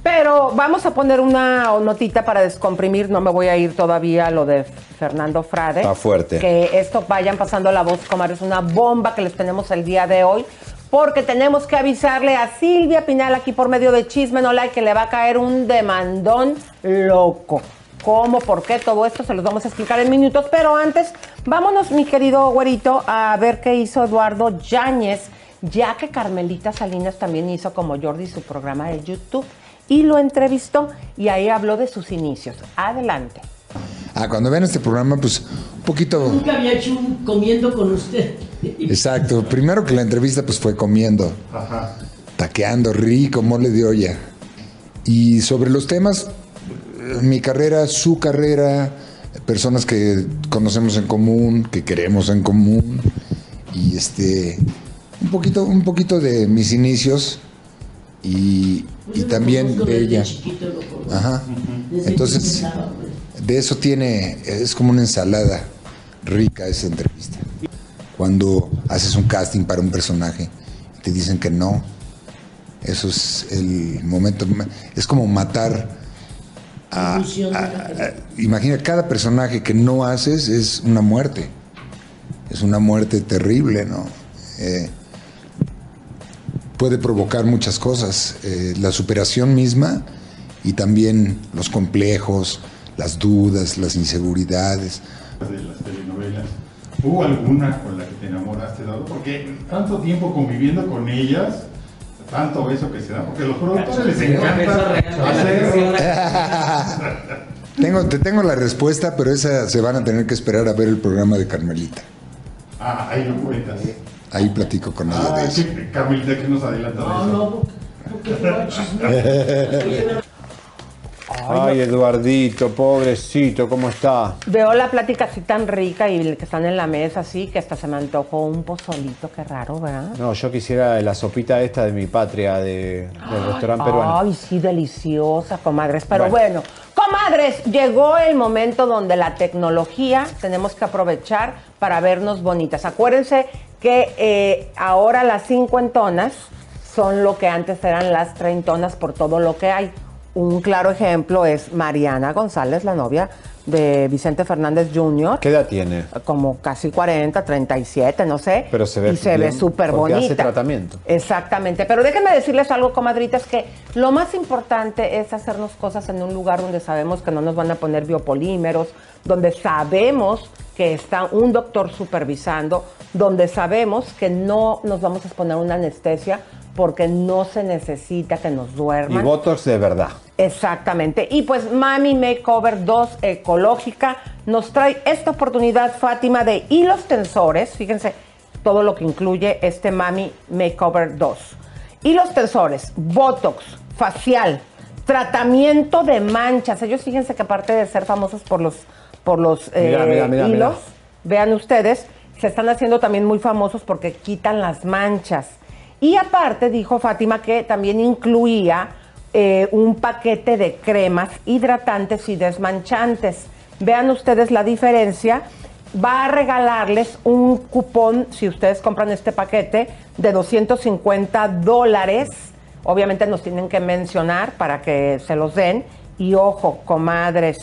Pero vamos a poner una notita para descomprimir, no me voy a ir todavía a lo de Fernando Frade. Está fuerte. Que esto vayan pasando la voz, comadre, es una bomba que les tenemos el día de hoy. Porque tenemos que avisarle a Silvia Pinal aquí por medio de Chisme No Like que le va a caer un demandón loco. ¿Cómo? ¿Por qué? Todo esto se los vamos a explicar en minutos. Pero antes, vámonos, mi querido güerito, a ver qué hizo Eduardo Yáñez, ya que Carmelita Salinas también hizo como Jordi su programa de YouTube y lo entrevistó y ahí habló de sus inicios. Adelante. Ah, cuando vean este programa, pues un poquito. Nunca había hecho un comiendo con usted. Exacto. Primero que la entrevista, pues fue comiendo, taqueando rico, mole de olla. Y sobre los temas, mi carrera, su carrera, personas que conocemos en común, que queremos en común. Y este. Un poquito, un poquito de mis inicios y, y también de ella. Ajá. Entonces, de eso tiene, es como una ensalada rica esa entrevista. Cuando haces un casting para un personaje y te dicen que no, eso es el momento, es como matar a, a- a- imagina, cada personaje que no haces es una muerte, es una muerte terrible, ¿no? Eh, puede provocar muchas cosas, eh, la superación misma y también los complejos, las dudas, las inseguridades. de las telenovelas. ¿Hubo alguna con la que te enamoraste, Dado? Porque tanto tiempo conviviendo con ellas, tanto beso que se da, porque a los productores les encanta hacer... Tengo, te tengo la respuesta, pero esa se van a tener que esperar a ver el programa de Carmelita. Ah, ahí lo cuentas. Ahí platico con ella Ah, de eso. sí, Carmelita, que nos adelanta de No, eso. no, porque chismear. Ay, Eduardito, pobrecito, ¿cómo está? Veo la plática así tan rica y que están en la mesa así que hasta se me antojó un pozolito, qué raro, ¿verdad? No, yo quisiera la sopita esta de mi patria, de, del restaurante peruano. Ay, sí, deliciosa, comadres. Pero Bueno. bueno. comadres, llegó el momento donde la tecnología tenemos que aprovechar para vernos bonitas. Acuérdense que eh, ahora las cincuentonas son lo que antes eran las treintonas por todo lo que hay. Un claro ejemplo es Mariana González, la novia de Vicente Fernández Jr. ¿Qué edad tiene? como casi 40, 37, no sé. Pero se ve Y se ve súper bonita. hace tratamiento. Exactamente. Pero déjenme decirles algo, comadritas, que lo más importante es hacernos cosas en un lugar donde sabemos que no nos van a poner biopolímeros, donde sabemos que está un doctor supervisando, donde sabemos que no nos vamos a exponer una anestesia porque no se necesita que nos Y duerman. Botox de verdad. Exactamente. Y pues Mami Makeover 2 Ecológica nos trae esta oportunidad, Fátima, de hilos tensores. Fíjense todo lo que incluye este Mami Makeover 2. Y los tensores, Botox, facial, tratamiento de manchas. Ellos fíjense que aparte de ser famosos por los, por los Mira, eh, mira, mira, hilos, vean ustedes, se están haciendo también muy famosos porque quitan las manchas. Y aparte dijo Fátima que también incluía eh, un paquete de cremas hidratantes y desmanchantes. Vean ustedes la diferencia. Va a regalarles un cupón si ustedes compran este paquete de 250 dólares. Obviamente nos tienen que mencionar para que se los den. Y ojo, comadres,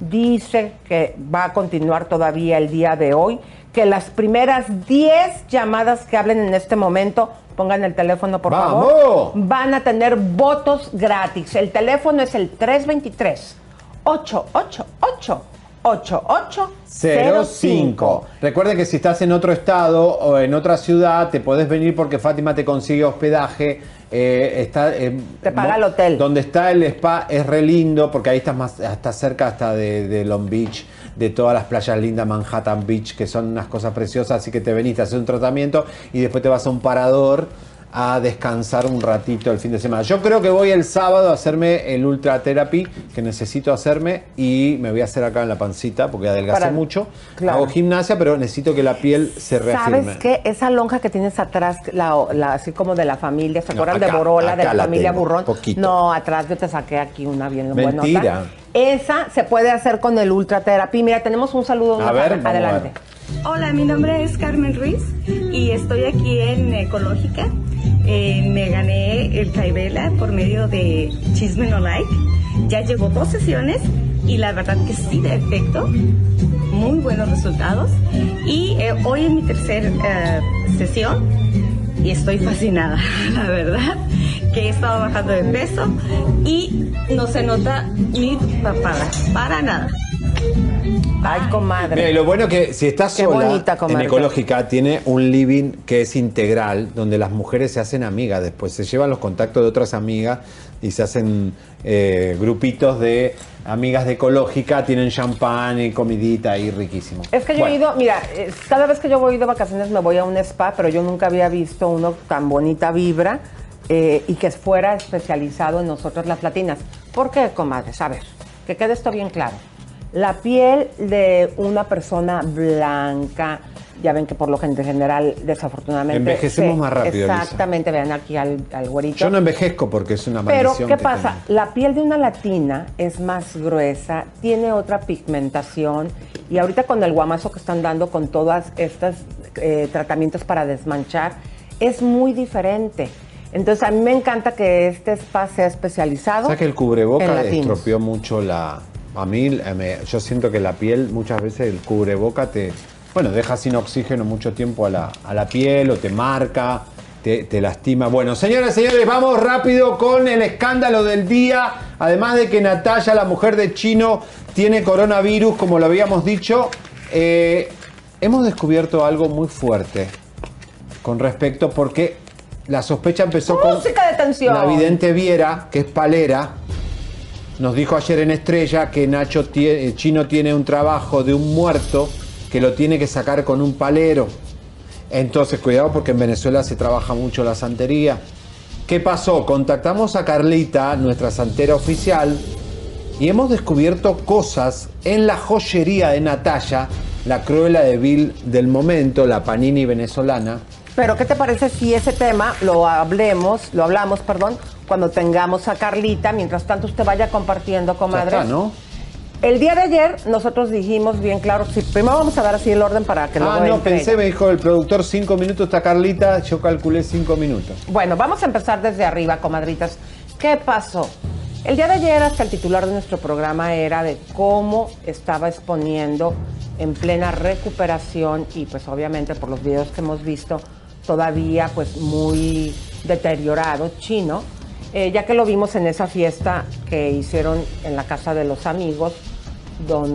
dice que va a continuar todavía el día de hoy, que las primeras 10 llamadas que hablen en este momento, pongan el teléfono por ¡Vamos! favor, van a tener votos gratis. El teléfono es el 323 888 8805. 05. Recuerden que si estás en otro estado o en otra ciudad, te podés venir porque Fátima te consigue hospedaje. eh, está, eh, Te paga el hotel. Donde está el spa es re lindo porque ahí estás más, hasta cerca hasta de, de Long Beach, de todas las playas lindas, Manhattan Beach, que son unas cosas preciosas. Así que te venís, te haces un tratamiento y después te vas a un parador a descansar un ratito el fin de semana. Yo creo que voy el sábado a hacerme el Ultra Therapy que necesito hacerme y me voy a hacer acá en la pancita porque adelgacé Para- mucho. claro. Hago gimnasia, pero necesito que la piel se reafirme. ¿Sabes qué? Esa lonja que tienes atrás, la, la- así como de la familia, ¿se No, acuerdan acá, de Borola, de la familia tengo, Burrón? poquito. No, atrás yo te saqué aquí una bien buena. Mentira. Esa se puede hacer con el Ultra Therapy. Mira, tenemos un saludo. A ver, a adelante. ver. Hola, mi nombre es Carmen Ruiz y estoy aquí en Ecológica. Eh, me gané el Caibela por medio de Chisme No Like. Ya llevo dos sesiones y la verdad que sí de efecto. Muy buenos resultados. Y eh, hoy es mi tercera sesión y estoy fascinada, la verdad. Que he estado bajando de peso y no se nota ni papada, para nada. Ay, comadre. Mira, y lo bueno que si estás Qué sola bonita, en comadre. Ecológica, tiene un living que es integral, donde las mujeres se hacen amigas después, se llevan los contactos de otras amigas y se hacen eh, grupitos de amigas de Ecológica, tienen champán y comidita ahí riquísimo. Es que yo Bueno, he ido, mira, eh, cada vez que yo voy de vacaciones me voy a un spa, pero yo nunca había visto uno tan bonita vibra eh, y que fuera especializado en nosotros las latinas. ¿Por qué, comadres? A ver, que quede esto bien claro. La piel de una persona blanca, ya ven que por lo gen- general, desafortunadamente... Envejecemos más rápido. Exactamente, vean aquí al, al güerito. Yo no envejezco porque es una Pero, maldición. ¿qué que pasa? tengo. La piel de una latina es más gruesa, tiene otra pigmentación y ahorita con el guamazo que están dando con todas estas eh, tratamientos para desmanchar, es muy diferente. Entonces, a mí me encanta que este spa sea especializado. ¿Sabes que el cubreboca estropeó mucho la... A mí, eh, me- yo siento que la piel, muchas veces el cubreboca te... Bueno, deja sin oxígeno mucho tiempo a la, a la piel o te marca, te, te lastima. Bueno, señoras y señores, vamos rápido con el escándalo del día. Además de que Natalia, la mujer de Chino, tiene coronavirus, como lo habíamos dicho, eh, hemos descubierto algo muy fuerte con respecto porque la sospecha empezó con Música de tensión. la vidente Viera, que es palera, nos dijo ayer en Estrella que Nacho eh, Chino tiene un trabajo de un muerto que lo tiene que sacar con un palero. Entonces, cuidado porque en Venezuela se trabaja mucho la santería. ¿Qué pasó? Contactamos a Carlita, nuestra santera oficial, y hemos descubierto cosas en la joyería de Natalia, la cruela de Bill del momento, la panini venezolana. Pero, ¿qué te parece si ese tema lo hablemos, lo hablamos, perdón, cuando tengamos a Carlita? Mientras tanto, usted vaya compartiendo, Ya comadre. está, ¿no? El día de ayer nosotros dijimos bien claro, sí, primero vamos a dar así el orden para que Ah, luego no, pensé, ella. me dijo el productor, cinco minutos está Carlita, yo calculé cinco minutos. Bueno, vamos a empezar desde arriba, comadritas. ¿Qué pasó? El día de ayer hasta el titular de nuestro programa era de cómo estaba exponiendo en plena recuperación y pues obviamente por los videos que hemos visto todavía pues muy deteriorado chino, eh, ya que lo vimos en esa fiesta que hicieron en la casa de los amigos,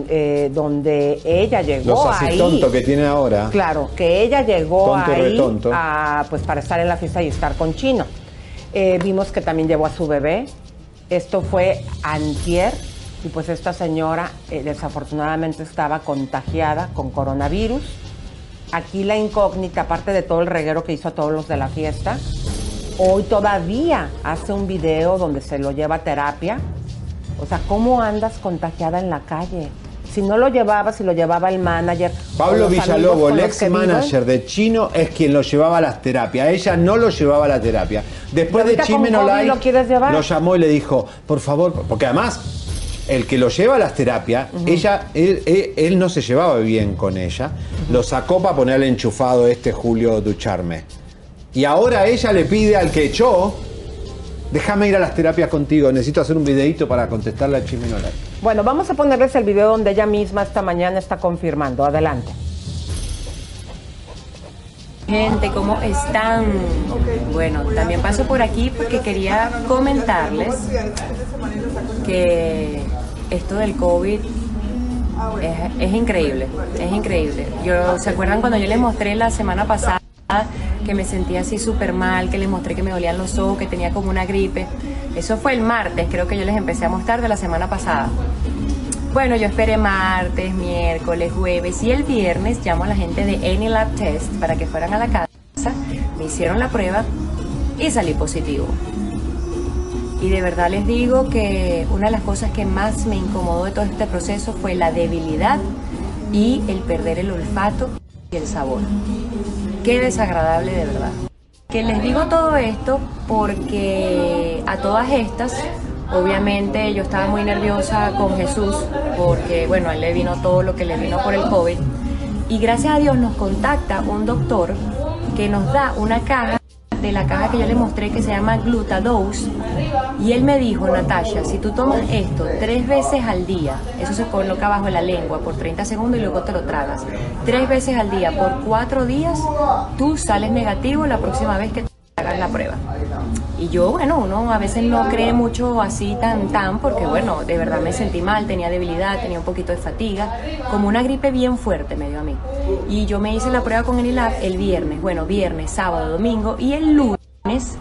eh, donde ella llegó Los así ahí. tonto que tiene ahora. Claro, que ella llegó Tonto ahí retonto. a, pues para estar en la fiesta y estar con Chino. Eh, vimos que también llevó a su bebé. Esto fue antier y pues esta señora eh, desafortunadamente estaba contagiada con coronavirus. Aquí la incógnita, aparte de todo el reguero que hizo a todos los de la fiesta, hoy todavía hace un video donde se lo lleva a terapia. O sea, ¿cómo andas contagiada en la calle? Si no lo llevaba, si lo llevaba el manager. Pablo Villalobos, el ex manager de Chino, es quien lo llevaba a las terapias. Ella no lo llevaba a la terapia. Después ¿Y de ahorita Chisme con No COVID Like, lo lo llamó y le dijo, por favor, porque además, el que lo lleva a las terapias, ella, él, él- él no se llevaba bien con ella, lo sacó para ponerle enchufado este Julio Ducharme. Y ahora ella le pide al que echó, déjame ir a las terapias contigo, necesito hacer un videito para contestarle a Chisme. Bueno, vamos a ponerles el video donde ella misma esta mañana está confirmando. Adelante. Gente, ¿cómo están? Bueno, también paso por aquí porque quería comentarles que esto del COVID es, es increíble, es increíble. Yo, ¿Se acuerdan cuando yo les mostré la semana pasada que me sentía así súper mal, que les mostré que me dolían los ojos, que tenía como una gripe? Eso fue el martes, creo que yo les empecé a mostrar de la semana pasada. Bueno, yo esperé martes, miércoles, jueves y el viernes llamo a la gente de AnyLab Test para que fueran a la casa, me hicieron la prueba y salí positivo. Y de verdad les digo que una de las cosas que más me incomodó de todo este proceso fue la debilidad y el perder el olfato y el sabor. Qué desagradable de verdad. Que les digo todo esto porque a todas estas, obviamente yo estaba muy nerviosa con Jesús porque, bueno, a él le vino todo lo que le vino por el COVID. Y gracias a Dios nos contacta un doctor que nos da una caja de la caja que yo le mostré que se llama Glutadose y él me dijo, Natasha, si tú tomas esto tres veces al día, eso se coloca bajo la lengua por 30 segundos y luego te lo tragas, tres veces al día por cuatro días, tú sales negativo la próxima vez que te hagas la prueba. Y yo, bueno, uno a veces no cree mucho así tan tan, porque bueno, de verdad me sentí mal, tenía debilidad, tenía un poquito de fatiga, como una gripe bien fuerte me dio a mí. Y yo me hice la prueba con Enilab el viernes, bueno, viernes, sábado, domingo, y el lunes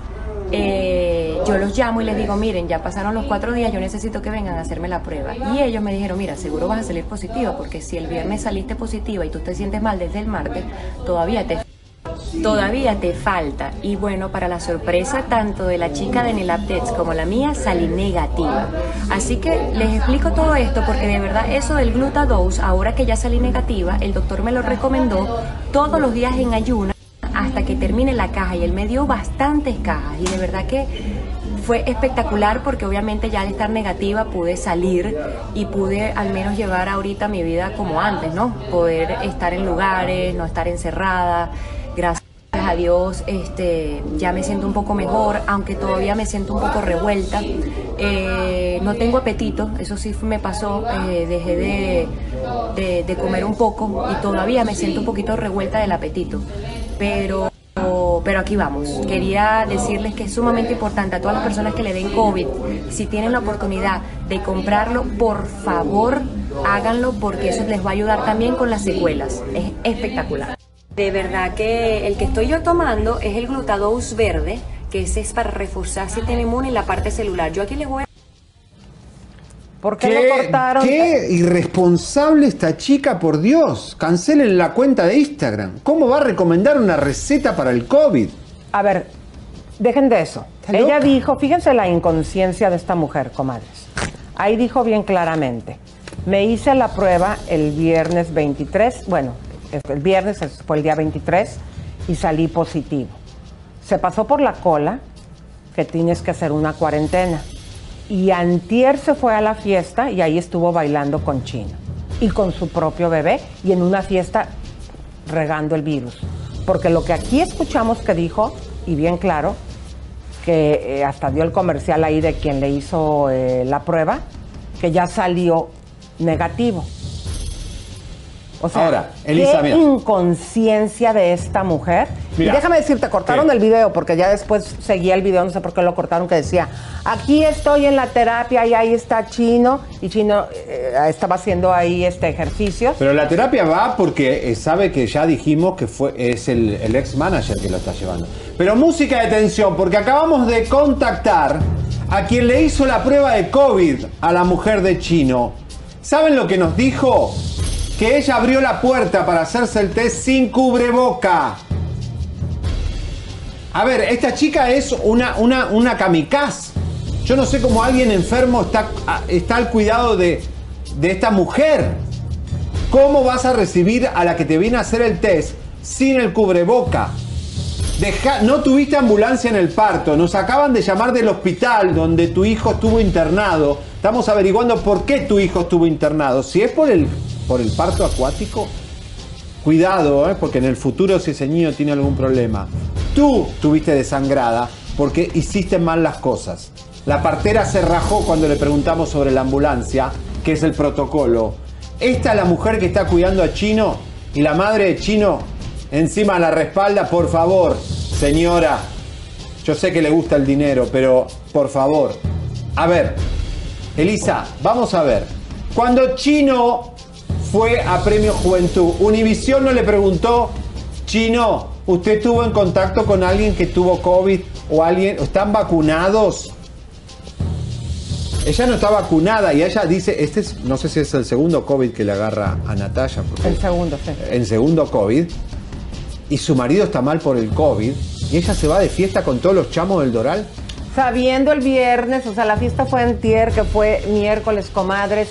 eh, yo los llamo y les digo, miren, ya pasaron los cuatro días, yo necesito que vengan a hacerme la prueba. Y ellos me dijeron, mira, seguro vas a salir positiva, porque si el viernes saliste positiva y tú te sientes mal desde el martes, todavía te Todavía te falta. Y bueno, para la sorpresa tanto de la chica de Nelaptex como la mía, salí negativa. Así que les explico todo esto porque de verdad eso del Glutadose, ahora que ya salí negativa, el doctor me lo recomendó todos los días en ayuna hasta que termine la caja y él me dio bastantes cajas y de verdad que fue espectacular porque obviamente ya al estar negativa pude salir y pude al menos llevar ahorita mi vida como antes, ¿no? Poder estar en lugares, no estar encerrada. Gracias a Dios este, ya me siento un poco mejor, aunque todavía me siento un poco revuelta. Eh, no tengo apetito, eso sí me pasó, eh, dejé de, de- de comer un poco y todavía me siento un poquito revuelta del apetito. Pero, pero aquí vamos. Quería decirles que es sumamente importante a todas las personas que le den COVID, si tienen la oportunidad de comprarlo, por favor háganlo porque eso les va a ayudar también con las secuelas. Es espectacular. De verdad que el que estoy yo tomando es el Glutadose verde, que ese es para reforzar el sistema inmune y la parte celular. Yo aquí les voy a... ¿Por qué, lo cortaron? qué irresponsable esta chica, por Dios. Cancelen la cuenta de Instagram. ¿Cómo va a recomendar una receta para el COVID? A ver, dejen de eso. Ella dijo, fíjense la inconsciencia de esta mujer, comadres. Ahí dijo bien claramente, me hice la prueba el viernes 23, bueno, el viernes es- fue el día 23 y salí positivo. Se pasó por la cola que tienes que hacer una cuarentena. Y antier se fue a la fiesta y ahí estuvo bailando con Chino y con su propio bebé y en una fiesta regando el virus. Porque lo que aquí escuchamos que dijo, y bien claro, que eh, hasta dio el comercial ahí de quien le hizo eh, la prueba, que ya salió negativo. O sea, Ahora, Elisa, qué mira. inconsciencia de esta mujer. Mira. Y déjame decirte, cortaron ¿Qué? el video porque ya después seguía el video, no sé por qué lo cortaron, que decía, aquí estoy en la terapia y ahí está Chino, y Chino eh, estaba haciendo ahí este ejercicio. Pero la terapia va porque eh, sabe que ya dijimos que fue, es el, el ex manager que lo está llevando. Pero música de tensión, porque acabamos de contactar a quien le hizo la prueba de COVID a la mujer de Chino. ¿Saben lo que nos dijo? Que ella abrió la puerta para hacerse el test sin cubreboca. A ver, esta chica es una, una, una kamikaze. Yo no sé cómo alguien enfermo está, está al cuidado de, de esta mujer. ¿Cómo vas a recibir a la que te viene a hacer el test sin el cubreboca? No tuviste ambulancia en el parto. Nos acaban de llamar del hospital donde tu hijo estuvo internado. Estamos averiguando por qué tu hijo estuvo internado. Si es por el, por el parto acuático, cuidado, ¿eh? porque en el futuro si ese niño tiene algún problema. Tú tuviste desangrada porque hiciste mal las cosas. La partera se rajó cuando le preguntamos sobre la ambulancia, que es el protocolo. Esta es la mujer que está cuidando a Chino y la madre de Chino encima la respalda. Por favor, señora, yo sé que le gusta el dinero, pero por favor. A ver, Elisa, vamos a ver. Cuando Chino fue a Premio Juventud, Univisión no le preguntó, Chino, ¿usted estuvo en contacto con alguien que tuvo COVID o alguien, están vacunados? Ella no está vacunada y ella dice, este es, no sé si es el segundo COVID que le agarra a Natalia. El segundo, sí. el segundo COVID y su marido está mal por el COVID y ella se va de fiesta con todos los chamos del Doral. Sabiendo el viernes, o sea, la fiesta fue en Tier, que fue miércoles, comadres,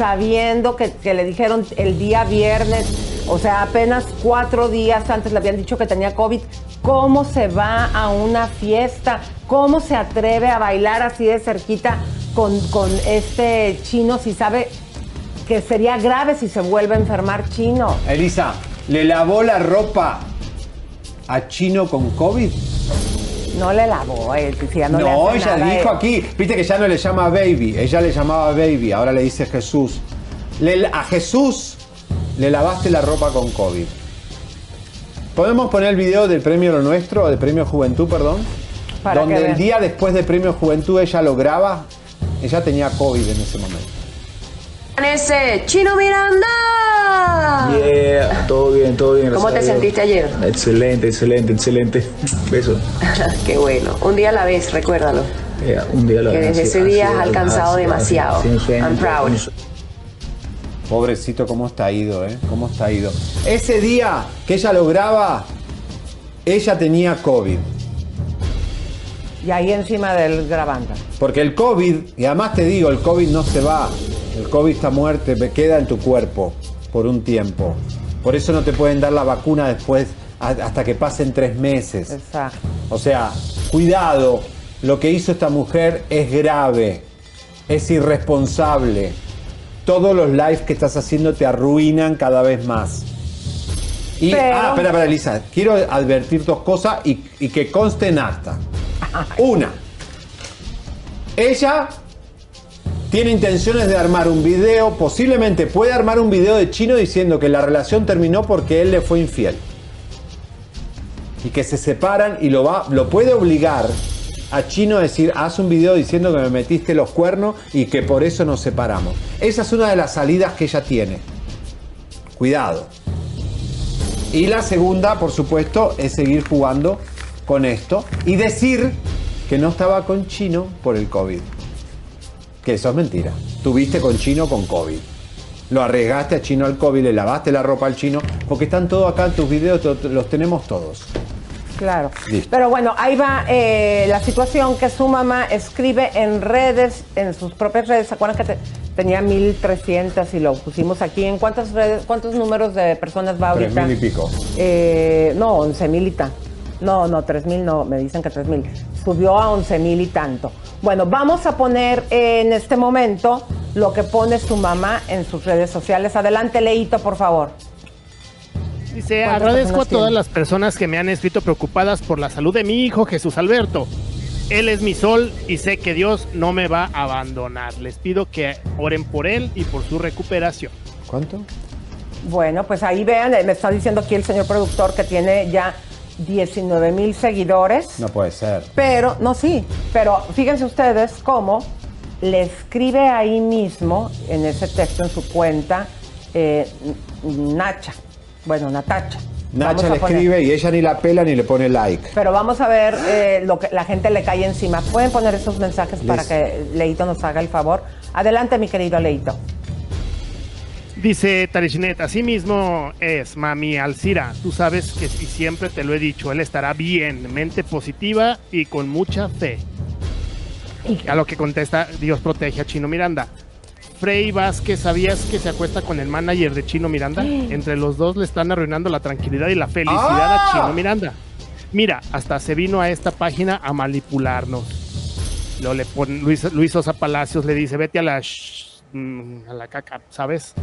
sabiendo que, le dijeron el día viernes, o sea, apenas cuatro días antes le habían dicho que tenía COVID. ¿Cómo se va a una fiesta? ¿Cómo se atreve a bailar así de cerquita con, con este chino si sabe que sería grave si se vuelve a enfermar chino? Elisa, ¿le lavó la ropa a Chino con COVID? No le lavó, eh, ya no, No, le ella nada, dijo eh. aquí, viste que ya no le llama baby, ella le llamaba baby, ahora le dice Jesús. Le- a Jesús le lavaste la ropa con COVID. ¿Podemos poner el video del premio Lo Nuestro, del premio Juventud, perdón? Para Donde el día después del premio Juventud ella lo graba, ella tenía COVID en ese momento. Ese Chino Miranda. Yeah, todo bien, todo bien. ¿Cómo te sentiste ayer? Excelente, excelente, excelente. Besos. Qué bueno. Un día a la vez, recuérdalo. Yeah, un día a la Que vez, desde ese día has alcanzado así- demasiado. así- I'm proud. Pobrecito, cómo está ido, ¿eh? Cómo está ido. Ese día que ella lo graba, ella tenía COVID. Y ahí encima del grabando. Porque el COVID, y además te digo, el COVID no se va. El COVID está muerte, me queda en tu cuerpo por un tiempo. Por eso no te pueden dar la vacuna después, hasta que pasen tres meses. Exacto. O sea, cuidado, lo que hizo esta mujer es grave, es irresponsable. Todos los lives que estás haciendo te arruinan cada vez más. Y, Pero- ah, espera, espera, Elisa, quiero advertir dos cosas y, y que conste en acta. Una, ella tiene intenciones de armar un video, posiblemente puede armar un video de chino diciendo que la relación terminó porque él le fue infiel. Y que se separan y lo, va, lo puede obligar a Chino a decir, haz un video diciendo que me metiste los cuernos y que por eso nos separamos. Esa es una de las salidas que ella tiene. Cuidado. Y la segunda, por supuesto, es seguir jugando con esto y decir que no estaba con Chino por el COVID. Que eso es mentira. Tuviste con Chino con COVID. Lo arriesgaste a Chino al COVID, le lavaste la ropa al Chino, porque están todos acá en tus videos, los tenemos todos. Claro. Listo. Pero bueno, ahí va eh, la situación que su mamá escribe en redes, en sus propias redes. ¿Se acuerdan que te- tenía 1300 y lo pusimos aquí? ¿En cuántas redes, cuántos números de personas va Tres ahorita? mil y pico. Eh, no, 11 mil y tanto. No, no, 3 mil no, me dicen que 3 mil. Subió a 11 mil y tanto. Bueno, vamos a poner en este momento lo que pone su mamá en sus redes sociales. Adelante, Leito, por favor. Dice, ¿Cuántas agradezco a todas tiene? las personas que me han escrito preocupadas por la salud de mi hijo Jesús Alberto. Él es mi sol y sé que Dios no me va a abandonar. Les pido que oren por él y por su recuperación. ¿Cuánto? Bueno, pues ahí vean, eh, me está diciendo aquí el señor productor que tiene ya 19 mil seguidores. No puede ser. Pero, no, sí, pero fíjense ustedes cómo le escribe ahí mismo, en ese texto, en su cuenta, eh, Nacha. Bueno, Natacha. Nacha le poner. escribe y ella ni la pela ni le pone like. Pero vamos a ver eh, lo que la gente le cae encima. ¿Pueden poner esos mensajes para que Leito nos haga el favor? Adelante, mi querido Leito. Dice Tarichinet, así mismo es, mami Alcira. Tú sabes que y siempre te lo he dicho, él estará bien, mente positiva y con mucha fe. A lo que contesta, Dios protege a Chino Miranda. Frey Vázquez, ¿sabías que se acuesta con el manager de Chino Miranda? Entre los dos le están arruinando la tranquilidad y la felicidad ¡Ah! a Chino Miranda. Mira, hasta se vino a esta página a manipularnos. Luego le pone, Luis, Luis Sosa Palacios le dice, vete a la... sh- mm, a la caca, ¿sabes?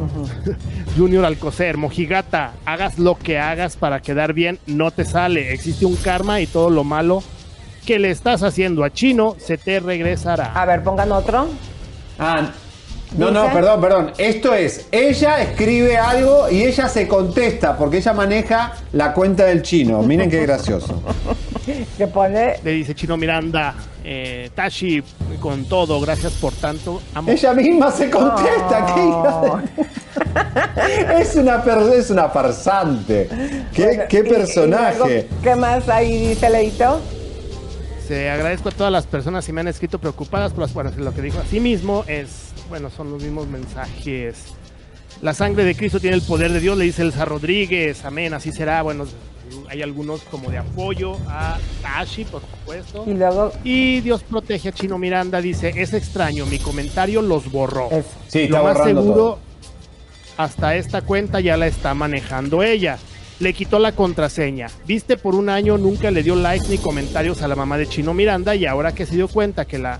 Junior Alcocer, Mojigata, hagas lo que hagas para quedar bien, no te sale. Existe un karma y todo lo malo que le estás haciendo a Chino se te regresará. A ver, pongan otro. Ah, no, no, perdón, perdón. Esto es, ella escribe algo y ella se contesta porque ella maneja la cuenta del chino. Miren qué gracioso. Que pone. Le dice Chino Miranda, eh, Tashi, con todo, gracias por tanto. amor". Ella misma se contesta. ¿qué hija de- es, una per- es una farsante. ¿Qué, Bueno, qué y- y luego, personaje? ¿Qué más ahí dice Leito? Se agradezco a todas las personas que me han escrito preocupadas por las bueno, lo que dijo así mismo es, bueno, son los mismos mensajes. La sangre de Cristo tiene el poder de Dios, le dice Elsa Rodríguez, amén, así será. Bueno, hay algunos como de apoyo a Tashi, por supuesto. Y luego. Y Dios protege a Chino Miranda, dice, es extraño, mi comentario los borró. Sí, está Lo más seguro, todo. hasta esta cuenta ya la está manejando ella. Le quitó la contraseña. Viste, por un año nunca le dio likes ni comentarios a la mamá de Chino Miranda y ahora que se dio cuenta que la,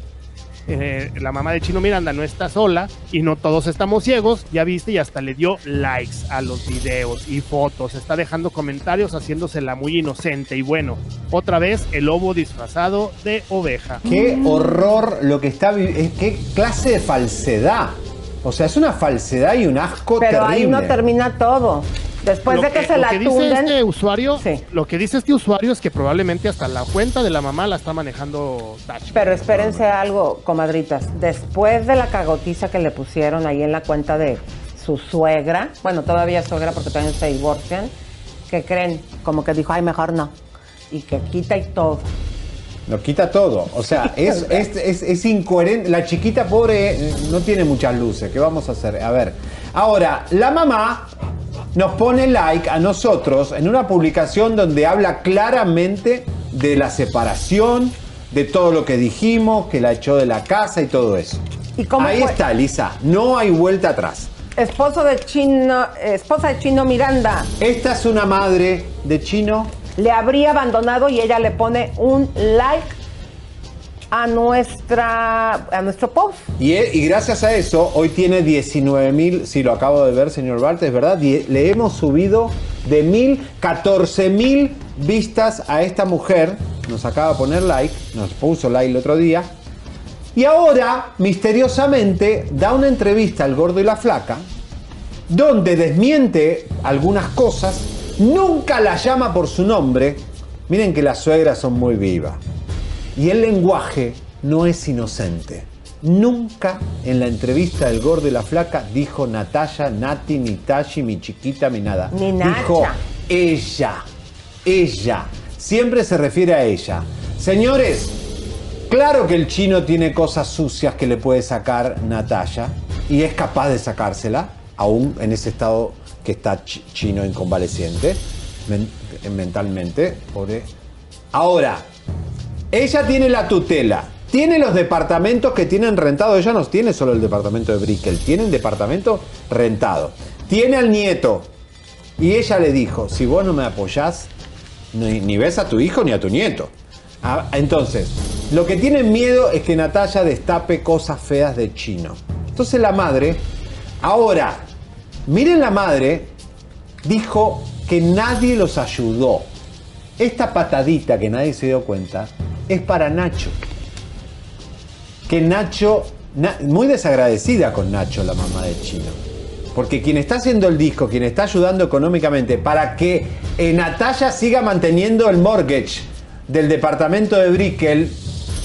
eh, la mamá de Chino Miranda no está sola y no todos estamos ciegos, ya viste y hasta le dio likes a los videos y fotos. Está dejando comentarios haciéndosela muy inocente y bueno, otra vez el lobo disfrazado de oveja. Qué horror lo que está viviendo. Qué clase de falsedad. O sea, es una falsedad y un asco Pero terrible. ahí no termina todo. Después Lo de que, se lo la que dice este usuario, lo que dice este usuario es que probablemente hasta la cuenta de la mamá la está manejando Tachi. Pero espérense algo, comadritas. Después de la cagotiza que le pusieron ahí en la cuenta de su suegra, bueno, todavía suegra porque también se divorcian, que creen? Como que dijo, ay, mejor no. Y que quita y todo. Lo quita todo. O sea, es, es, es- es incoherente. La chiquita pobre no tiene muchas luces. ¿Qué vamos a hacer? A ver. Ahora, la mamá nos pone like a nosotros en una publicación donde habla claramente de la separación, de todo lo que dijimos, que la echó de la casa y todo eso. ¿Y cómo Ahí fue? está, Lisa. No hay vuelta atrás. Esposo de Chino, esposa de Chino Miranda. Esta es una madre de Chino. Le habría abandonado y ella le pone un like a nuestra a nuestro post. Y, él- y gracias a eso, hoy tiene 19 mil, si lo acabo de ver, señor Bartes, ¿verdad? Die- le hemos subido de mil, 14 mil vistas a esta mujer. Nos acaba de poner like, nos puso like el otro día. Y ahora, misteriosamente, da una entrevista al gordo y la flaca, donde desmiente algunas cosas, nunca la llama por su nombre. Miren que las suegras son muy vivas. Y el lenguaje no es inocente. Nunca en la entrevista del gordo y la flaca dijo Natalia, Nati, ni Tashi, mi chiquita, ni nada. Ni. Dijo ella, ella. Siempre se refiere a ella. Señores, claro que el chino tiene cosas sucias que le puede sacar Natalia y es capaz de sacársela, aún en ese estado que está chi- chino en convaleciente, men- mentalmente. Pobre. Ahora, ella tiene la tutela. Tiene los departamentos que tienen rentado. Ella no tiene solo el departamento de Brickell. Tiene un departamento rentado. Tiene al nieto. Y ella le dijo, si vos no me apoyás, ni, ni ves a tu hijo ni a tu nieto. Ah, entonces, lo que tienen miedo es que Natalia destape cosas feas de chino. Entonces la madre, ahora, miren la madre, dijo que nadie los ayudó. Esta patadita que nadie se dio cuenta es para Nacho. Que Nacho, na- muy desagradecida con Nacho, la mamá de Chino. Porque quien está haciendo el disco, quien está ayudando económicamente para que eh, Natalia siga manteniendo el mortgage del departamento de Brickell,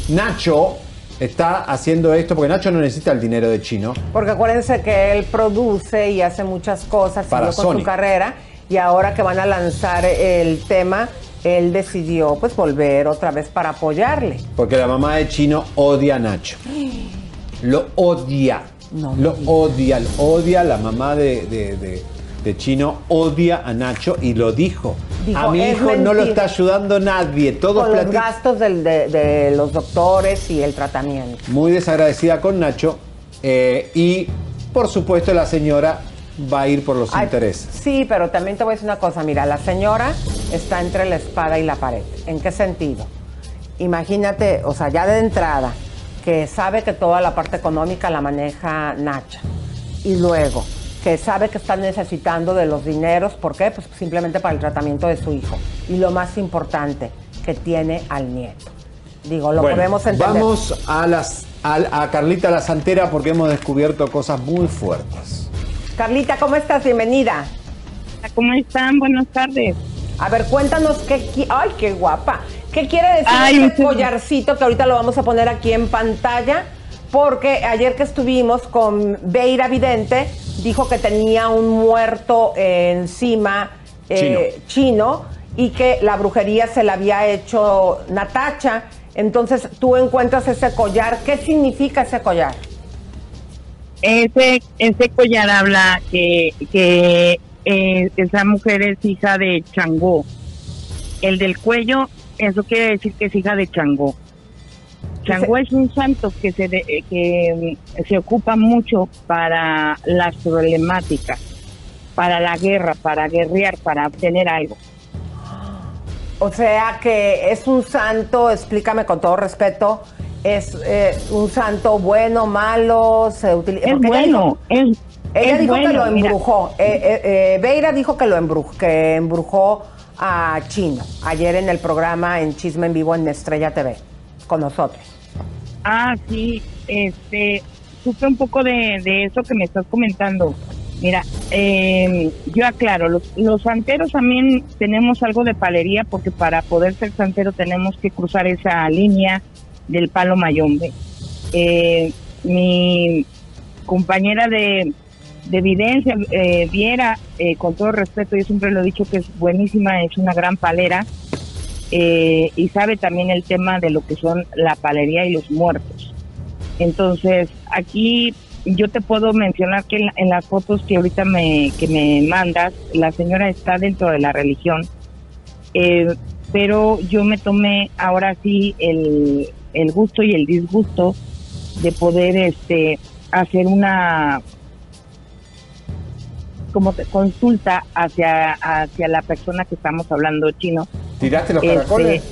Nacho está haciendo esto porque Nacho no necesita el dinero de Chino. Porque acuérdense que él produce y hace muchas cosas Para con Sony. su carrera y ahora que van a lanzar el tema, él decidió pues volver otra vez para apoyarle. Porque la mamá de Chino odia a Nacho. Lo odia. lo odia, lo odia la mamá de, de- de- de Chino, odia a Nacho y lo dijo. Dijo, a mi "Es hijo no lo mentira". está ayudando nadie, todos Con los gastos del- de los doctores y el tratamiento. Muy desagradecida con Nacho eh, y por supuesto la señora va a ir por los Ay, intereses. Sí, pero también te voy a decir una cosa. Mira, la señora está entre la espada y la pared. ¿En qué sentido? Imagínate, o sea, ya de entrada, que sabe que toda la parte económica la maneja Nacha. Y luego, que sabe que está necesitando de los dineros. ¿Por qué? Pues simplemente para el tratamiento de su hijo. Y lo más importante, que tiene al nieto. Digo, lo Bueno, podemos entender. Vamos a, las, a, a Carlita la Santera porque hemos descubierto cosas muy fuertes. Carlita, ¿cómo estás? Bienvenida. ¿Cómo están? Buenas tardes. A ver, cuéntanos qué... ¡Ay, qué guapa! ¿Qué quiere decir Ay, este muchas- collarcito que ahorita lo vamos a poner aquí en pantalla? Porque ayer que estuvimos con Beira Vidente, dijo que tenía un muerto eh, encima eh, chino. y que la brujería se la había hecho Natacha. Entonces tú encuentras ese collar. ¿Qué significa ese collar? Ese, ese collar habla que, que eh, esa mujer es hija de Changó. El del cuello, eso quiere decir que es hija de Changó. Changó es un santo que se, de- eh, que mm, se ocupa mucho para las problemáticas, para la guerra, para guerrear, para obtener algo. O sea que es un santo, explícame con todo respeto, es eh, un santo bueno, malo, se utiliza. Es ella bueno, dijo- es, Ella es dijo que lo embrujó. Eh, eh, eh, Beira dijo que lo embrujó, que embrujó a Chino ayer en el programa en Chisme en Vivo en Estrella TV con nosotros. Ah, sí, este, supe un poco de, de eso que me estás comentando. Mira, eh, yo aclaro, los, los santeros también tenemos algo de palería porque para poder ser santero tenemos que cruzar esa línea del palo mayombe. Eh, mi compañera de, de evidencia, eh, Viera, eh, con todo respeto, yo siempre lo he dicho que es buenísima, es una gran palera eh, y sabe también el tema de lo que son la palería y los muertos. Entonces, aquí yo te puedo mencionar que en, en las fotos que ahorita me, que me mandas, la señora está dentro de la religión, eh, pero yo me tomé ahora sí el, el gusto y el disgusto de poder este hacer una como consulta hacia hacia la persona que estamos hablando chino ¿Tiraste los Este, caracoles?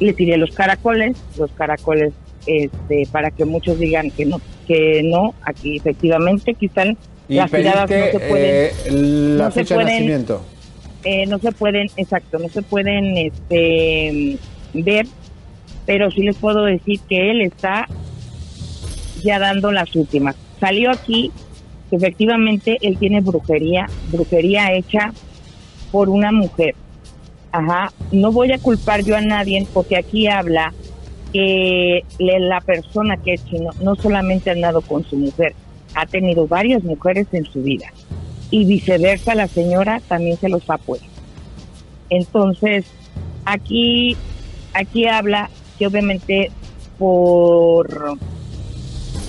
le tiré los caracoles, los caracoles, este, para que muchos digan que no, que no, aquí efectivamente quizás Y las tiradas no se pueden, eh, la no se fecha de nacimiento. eh, no se pueden, exacto, no se pueden, este, ver, pero sí les puedo decir que él está ya dando las últimas. Salió aquí, efectivamente él tiene brujería, brujería hecha por una mujer. Ajá, no voy a culpar yo a nadie porque aquí habla que la persona que es chino no solamente ha andado con su mujer, ha tenido varias mujeres en su vida y viceversa la señora también se los ha puesto. Entonces, aquí, aquí habla que obviamente por,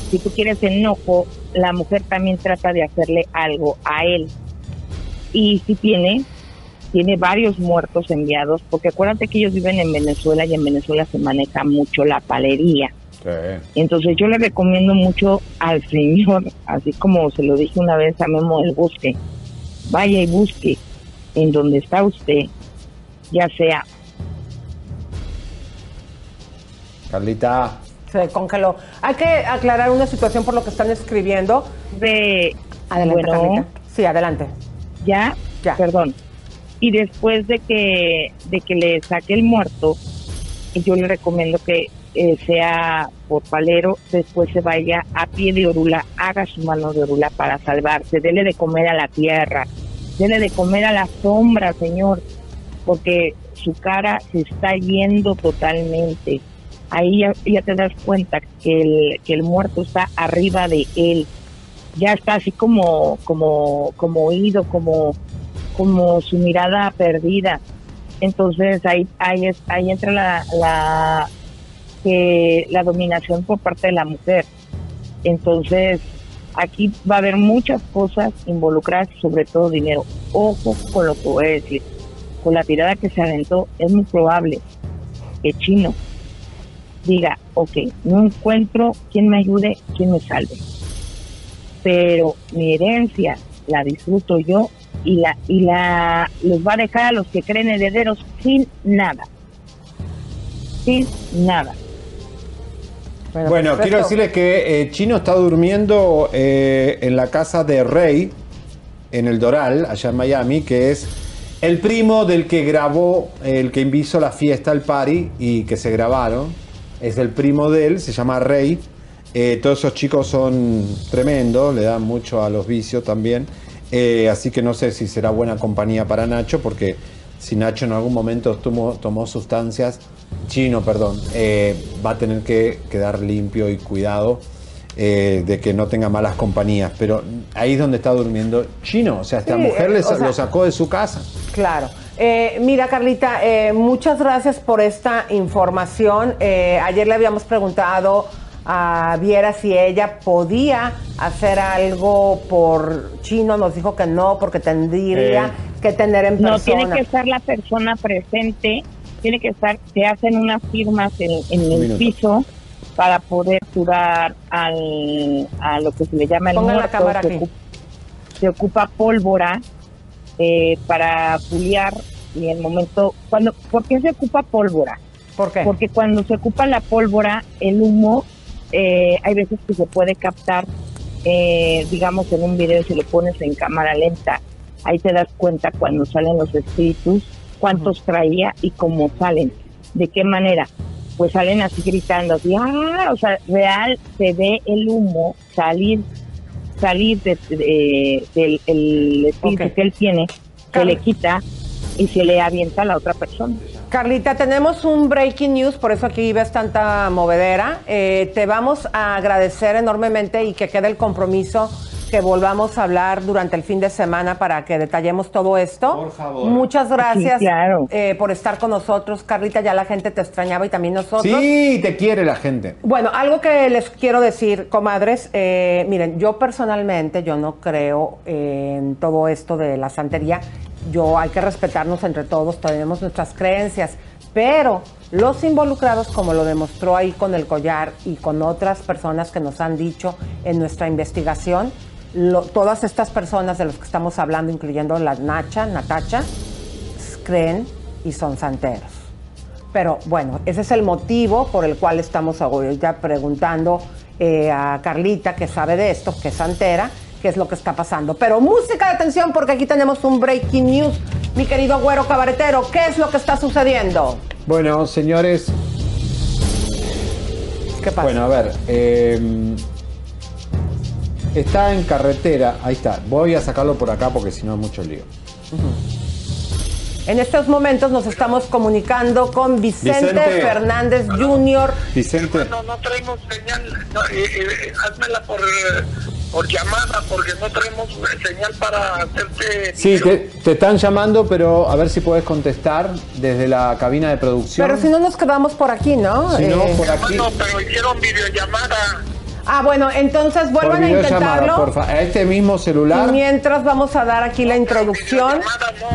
si tú quieres enojo, la mujer también trata de hacerle algo a él. Y si tiene, tiene varios muertos enviados, porque acuérdate que ellos viven en Venezuela y en Venezuela se maneja mucho la palería. Entonces yo le recomiendo mucho al señor, así como se lo dije una vez a Memo el busque, vaya y busque en donde está usted, ya sea Carlita. Se congeló. Hay que aclarar una situación por lo que están escribiendo. De adelante, bueno. Carlita. Sí, adelante. ya, perdón. Y después de que de que le saque el muerto, yo le recomiendo que eh, sea por palero, después se vaya a pie de orula, haga su mano de orula para salvarse, dele de comer a la tierra, dele de comer a la sombra, señor, porque su cara se está yendo totalmente. Ahí ya, te das cuenta que el, que el muerto está arriba de él, ya está así como, como, como oído, como, como su mirada perdida. Entonces ahí, ahí, es, ahí entra la, la dominación por parte de la mujer. Entonces aquí va a haber muchas cosas involucradas, sobre todo dinero. Ojo con lo que voy a decir. Con la tirada que se aventó, es muy probable que Chino diga, ok, no encuentro quien me ayude, quien me salve. Pero mi herencia la disfruto yo y la y la los va a dejar a los que creen herederos sin nada. Sin nada. Bueno, quiero decirles que eh, Chino está durmiendo eh, en la casa de Rey, en el Doral, allá en Miami, que es el primo del que grabó, el que hizo la fiesta, el party, y que se grabaron. Es el primo de él, se llama Rey. Eh, todos esos chicos son tremendos, le dan mucho a los vicios también. Eh, así que no sé si será buena compañía para Nacho, porque si Nacho en algún momento tomó, tomó sustancias, chino, perdón, eh, va a tener que quedar limpio y cuidado de que no tenga malas compañías. Pero ahí es donde está durmiendo chino. O sea, esta Sí, mujer le o sa- sea- lo sacó de su casa. Claro. Eh, mira, Carlita, eh, muchas gracias por esta información. Eh, ayer le habíamos preguntado a Viera si ella podía hacer algo por Chino. Nos dijo que no, porque tendría Eh. que tener en No, persona. tiene que estar la persona presente, tiene que estar, se hacen unas firmas en, el minuto. piso para poder curar al, a lo que se le llama el Pongan la cámara se, aquí. ocupa, se ocupa pólvora eh, para puliar y el momento, cuando, ¿por qué se ocupa pólvora? ¿Por qué? Porque cuando se ocupa la pólvora, el humo, eh, hay veces que se puede captar, eh, digamos en un video, si lo pones en cámara lenta, ahí te das cuenta cuando salen los espíritus, cuántos traía y cómo salen, de qué manera. Pues salen así gritando, así, ¡ah! O sea, real se ve el humo salir, salir de- de- del el espíritu Ok. que él tiene, se le quita y se le avienta a la otra persona. Carlita, tenemos un breaking news, por eso aquí ves tanta movedera. Eh, te vamos a agradecer enormemente y que quede el compromiso que volvamos a hablar durante el fin de semana para que detallemos todo esto. Por favor. Muchas gracias Sí, claro. eh, por estar con nosotros, Carlita. Ya la gente te extrañaba y también nosotros. Sí, te quiere la gente. Bueno, algo que les quiero decir, comadres, eh, miren, yo personalmente, yo no creo en todo esto de la santería. Yo hay que respetarnos entre todos, tenemos nuestras creencias, pero los involucrados, como lo demostró ahí con el collar y con otras personas que nos han dicho en nuestra investigación, lo- todas estas personas de las que estamos hablando, incluyendo la Nacha, Natacha, s- creen y son santeros. Pero bueno, ese es el motivo por el cual estamos ahorita preguntando eh, a Carlita, que sabe de esto, que es santera, qué es lo que está pasando. Pero música de atención porque aquí tenemos un breaking news. Mi querido güero cabaretero, ¿qué es lo que está sucediendo? Bueno, señores. ¿Qué pasa? Bueno, a ver. eh, está en carretera. Ahí está. Voy a sacarlo por acá porque si no es mucho lío. En estos momentos nos estamos comunicando con Vicente, Vicente. Fernández Jr. Vicente. No, no traemos señal. No, eh, eh, házmela por, eh, por llamada, porque no traemos eh, señal para hacerte. Sí, te, te están llamando, pero a ver si puedes contestar desde la cabina de producción. Pero si no nos quedamos por aquí, ¿no? Si no, Eh, por aquí. No, pero hicieron videollamada. Ah, bueno, entonces Por vuelvan a intentarlo. porfa. A este mismo celular. Y mientras vamos a dar aquí la introducción,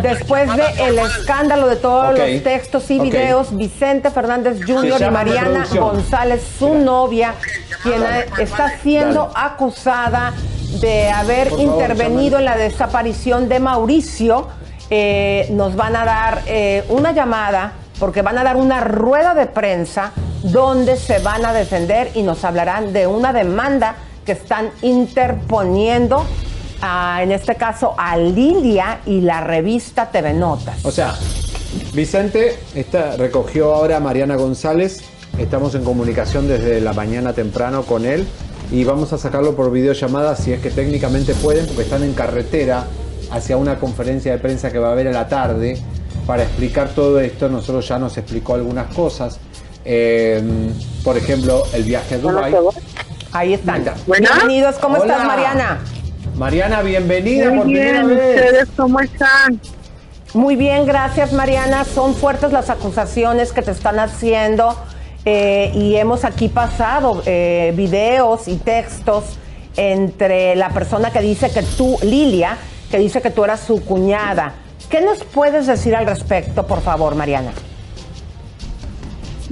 después de el escándalo de todos los textos y videos, Vicente Fernández Jr. y Mariana. González, su novia, quien está siendo Dale. acusada de haber favor, intervenido en la desaparición de Mauricio, eh, nos van a dar eh, una llamada porque van a dar una rueda de prensa donde se van a defender y nos hablarán de una demanda que están interponiendo, a, en este caso, a Lilia y la revista TV Notas. O sea, Vicente está, recogió ahora a Mariana González. Estamos en comunicación desde la mañana temprano con él y vamos a sacarlo por videollamada si es que técnicamente pueden, porque están en carretera hacia una conferencia de prensa que va a haber a la tarde para explicar todo esto. Nosotros ya nos explicó algunas cosas. Eh, por ejemplo, el viaje a Dubái. Ahí están. está. Bienvenidos, ¿cómo estás. Mariana? Mariana, bienvenida Muy por primera bien, vez. ¿ustedes cómo están? Muy bien, gracias Mariana. Son fuertes las acusaciones que te están haciendo eh, y hemos aquí pasado eh, videos y textos entre la persona que dice que tú, Lilia, que dice que tú eras su cuñada. ¿Qué nos puedes decir al respecto, por favor, Mariana?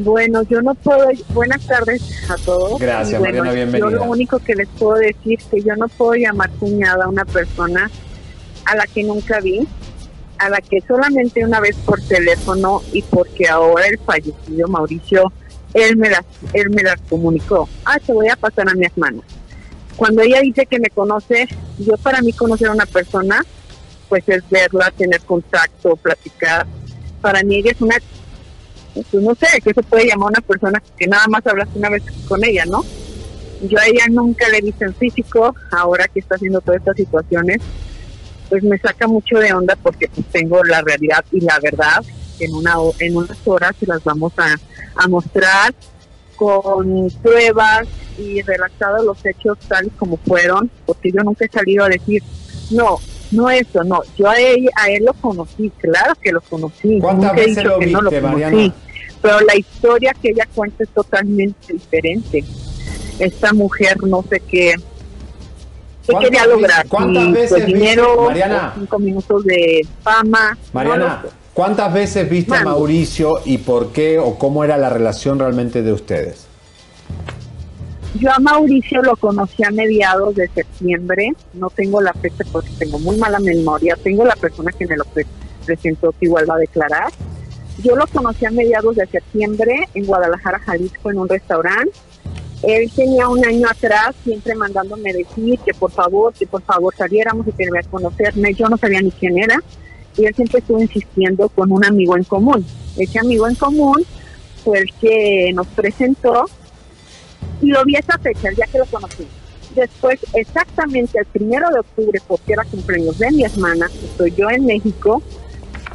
Bueno, yo no puedo. Buenas tardes a todos. Gracias, bueno, Mariana, bienvenida. Yo lo único que les puedo decir es que yo no puedo llamar cuñada a una persona a la que nunca vi, a la que solamente una vez por teléfono y porque ahora el fallecido Mauricio, él me las, él me las comunicó. Ah, te voy a pasar a mi hermana. Cuando ella dice que me conoce, yo para mí conocer a una persona, pues es verla, tener contacto, platicar. Para mí ella es una pues no sé, que se puede llamar una persona que nada más hablaste una vez con ella, ¿no? Yo a ella nunca le he visto en físico, ahora que está haciendo todas estas situaciones, pues me saca mucho de onda porque pues, tengo la realidad y la verdad, en, una, en unas horas se las vamos a, a mostrar con pruebas y relatados los hechos tal y como fueron, porque yo nunca he salido a decir, no, no eso, no, yo a él, a él lo conocí, claro que lo conocí, ¿Cuántas nunca he veces dicho lo que no lo viste, conocí, Mariana? pero la historia que ella cuenta es totalmente diferente. Esta mujer no sé qué, qué ¿Cuántas quería lograr, cuántas veces pues, viste- dinero, Mariana? cinco minutos de fama, no Mariana, lo. ¿cuántas veces viste a. Mauricio y por qué o cómo era la relación realmente de ustedes? Yo a Mauricio lo conocí a mediados de septiembre, no tengo la fecha porque tengo muy mala memoria, tengo la persona que me lo pre- presentó que igual va a declarar. Yo lo conocí a mediados de septiembre en Guadalajara, Jalisco, en un restaurante. Él tenía un año atrás siempre mandándome decir que por favor, que por favor saliéramos y que debía conocerme. Yo no sabía ni quién era. Y él siempre estuvo insistiendo con un amigo en común. Ese amigo en común fue el que nos presentó y lo vi esa fecha, el día que lo conocí. Después, exactamente el primero de octubre, porque era cumpleaños de mi hermana, estoy yo en México,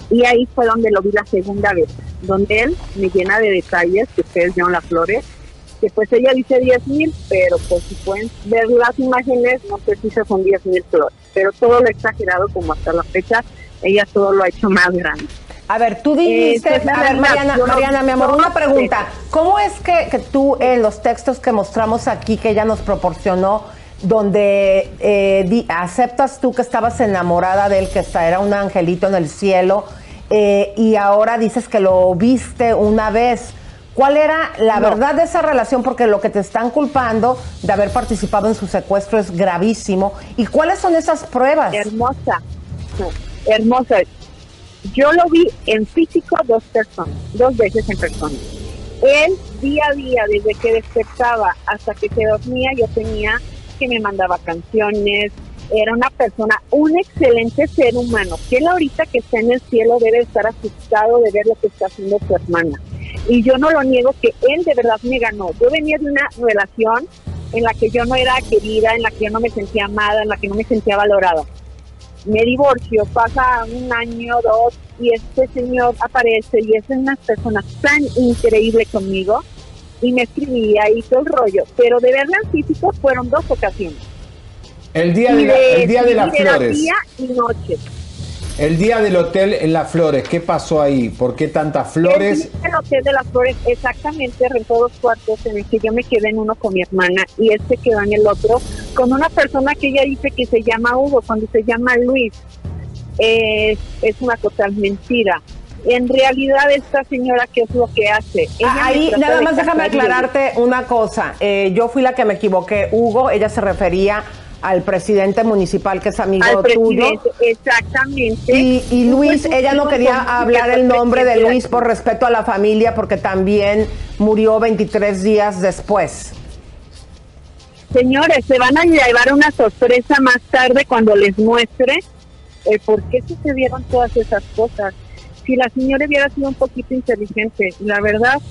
y ahí fue donde lo vi la segunda vez, donde él me llena de detalles, que ustedes vieron las flores, que pues ella dice 10 mil, pero pues si pueden ver las imágenes, no sé si son 10 mil flores, pero todo lo exagerado como hasta la fecha, ella todo lo ha hecho más grande. A ver, tú dijiste, Eh, a ver, Mariana, no- Mariana, mi amor, no una pregunta. ¿Cómo es que, que tú en los textos que mostramos aquí, que ella nos proporcionó, donde eh, di- aceptas tú que estabas enamorada de él, que era un angelito en el cielo, eh, y ahora dices que lo viste una vez? ¿Cuál era la No. verdad de esa relación? Porque lo que te están culpando de haber participado en su secuestro es gravísimo. ¿Y cuáles son esas pruebas? Hermosa, hermosa. Yo lo vi en físico dos personas, dos veces en persona. Él día a día, desde que despertaba hasta que se dormía, yo tenía que me mandaba canciones. Era una persona, un excelente ser humano. Que él ahorita que está en el cielo debe estar asustado de ver lo que está haciendo su hermana. Y yo no lo niego que él de verdad me ganó. Yo venía de una relación en la que yo no era querida, en la que yo no me sentía amada, en la que no me sentía valorada me divorcio, pasa un año, dos, y este señor aparece y es una persona tan increíble conmigo, y me escribía y todo el rollo, pero de verla en físico fueron dos ocasiones. El día de, la- el día de las flores. día y noche. El día del hotel en las flores. ¿Qué pasó ahí? ¿Por qué tantas flores? El hotel de las flores exactamente rentó dos cuartos en el que yo me quedé en uno con mi hermana y él se quedó en el otro con una persona que ella dice que se llama Hugo, cuando se llama Luis. Es, es una total mentira. En realidad esta señora, ¿qué es lo que hace? Ella Ah, Ahí, nada de más déjame aclararte una cosa. Eh, yo fui la que me equivoqué. Hugo, ella se refería al presidente municipal que es amigo al tuyo. exactamente. Y, y Luis, Fue ella no quería hablar el nombre de Luis por respeto a la familia porque también murió 23 días después. Señores, se van a llevar una sorpresa más tarde cuando les muestre el por qué sucedieron todas esas cosas. Si la señora hubiera sido un poquito inteligente, la verdad,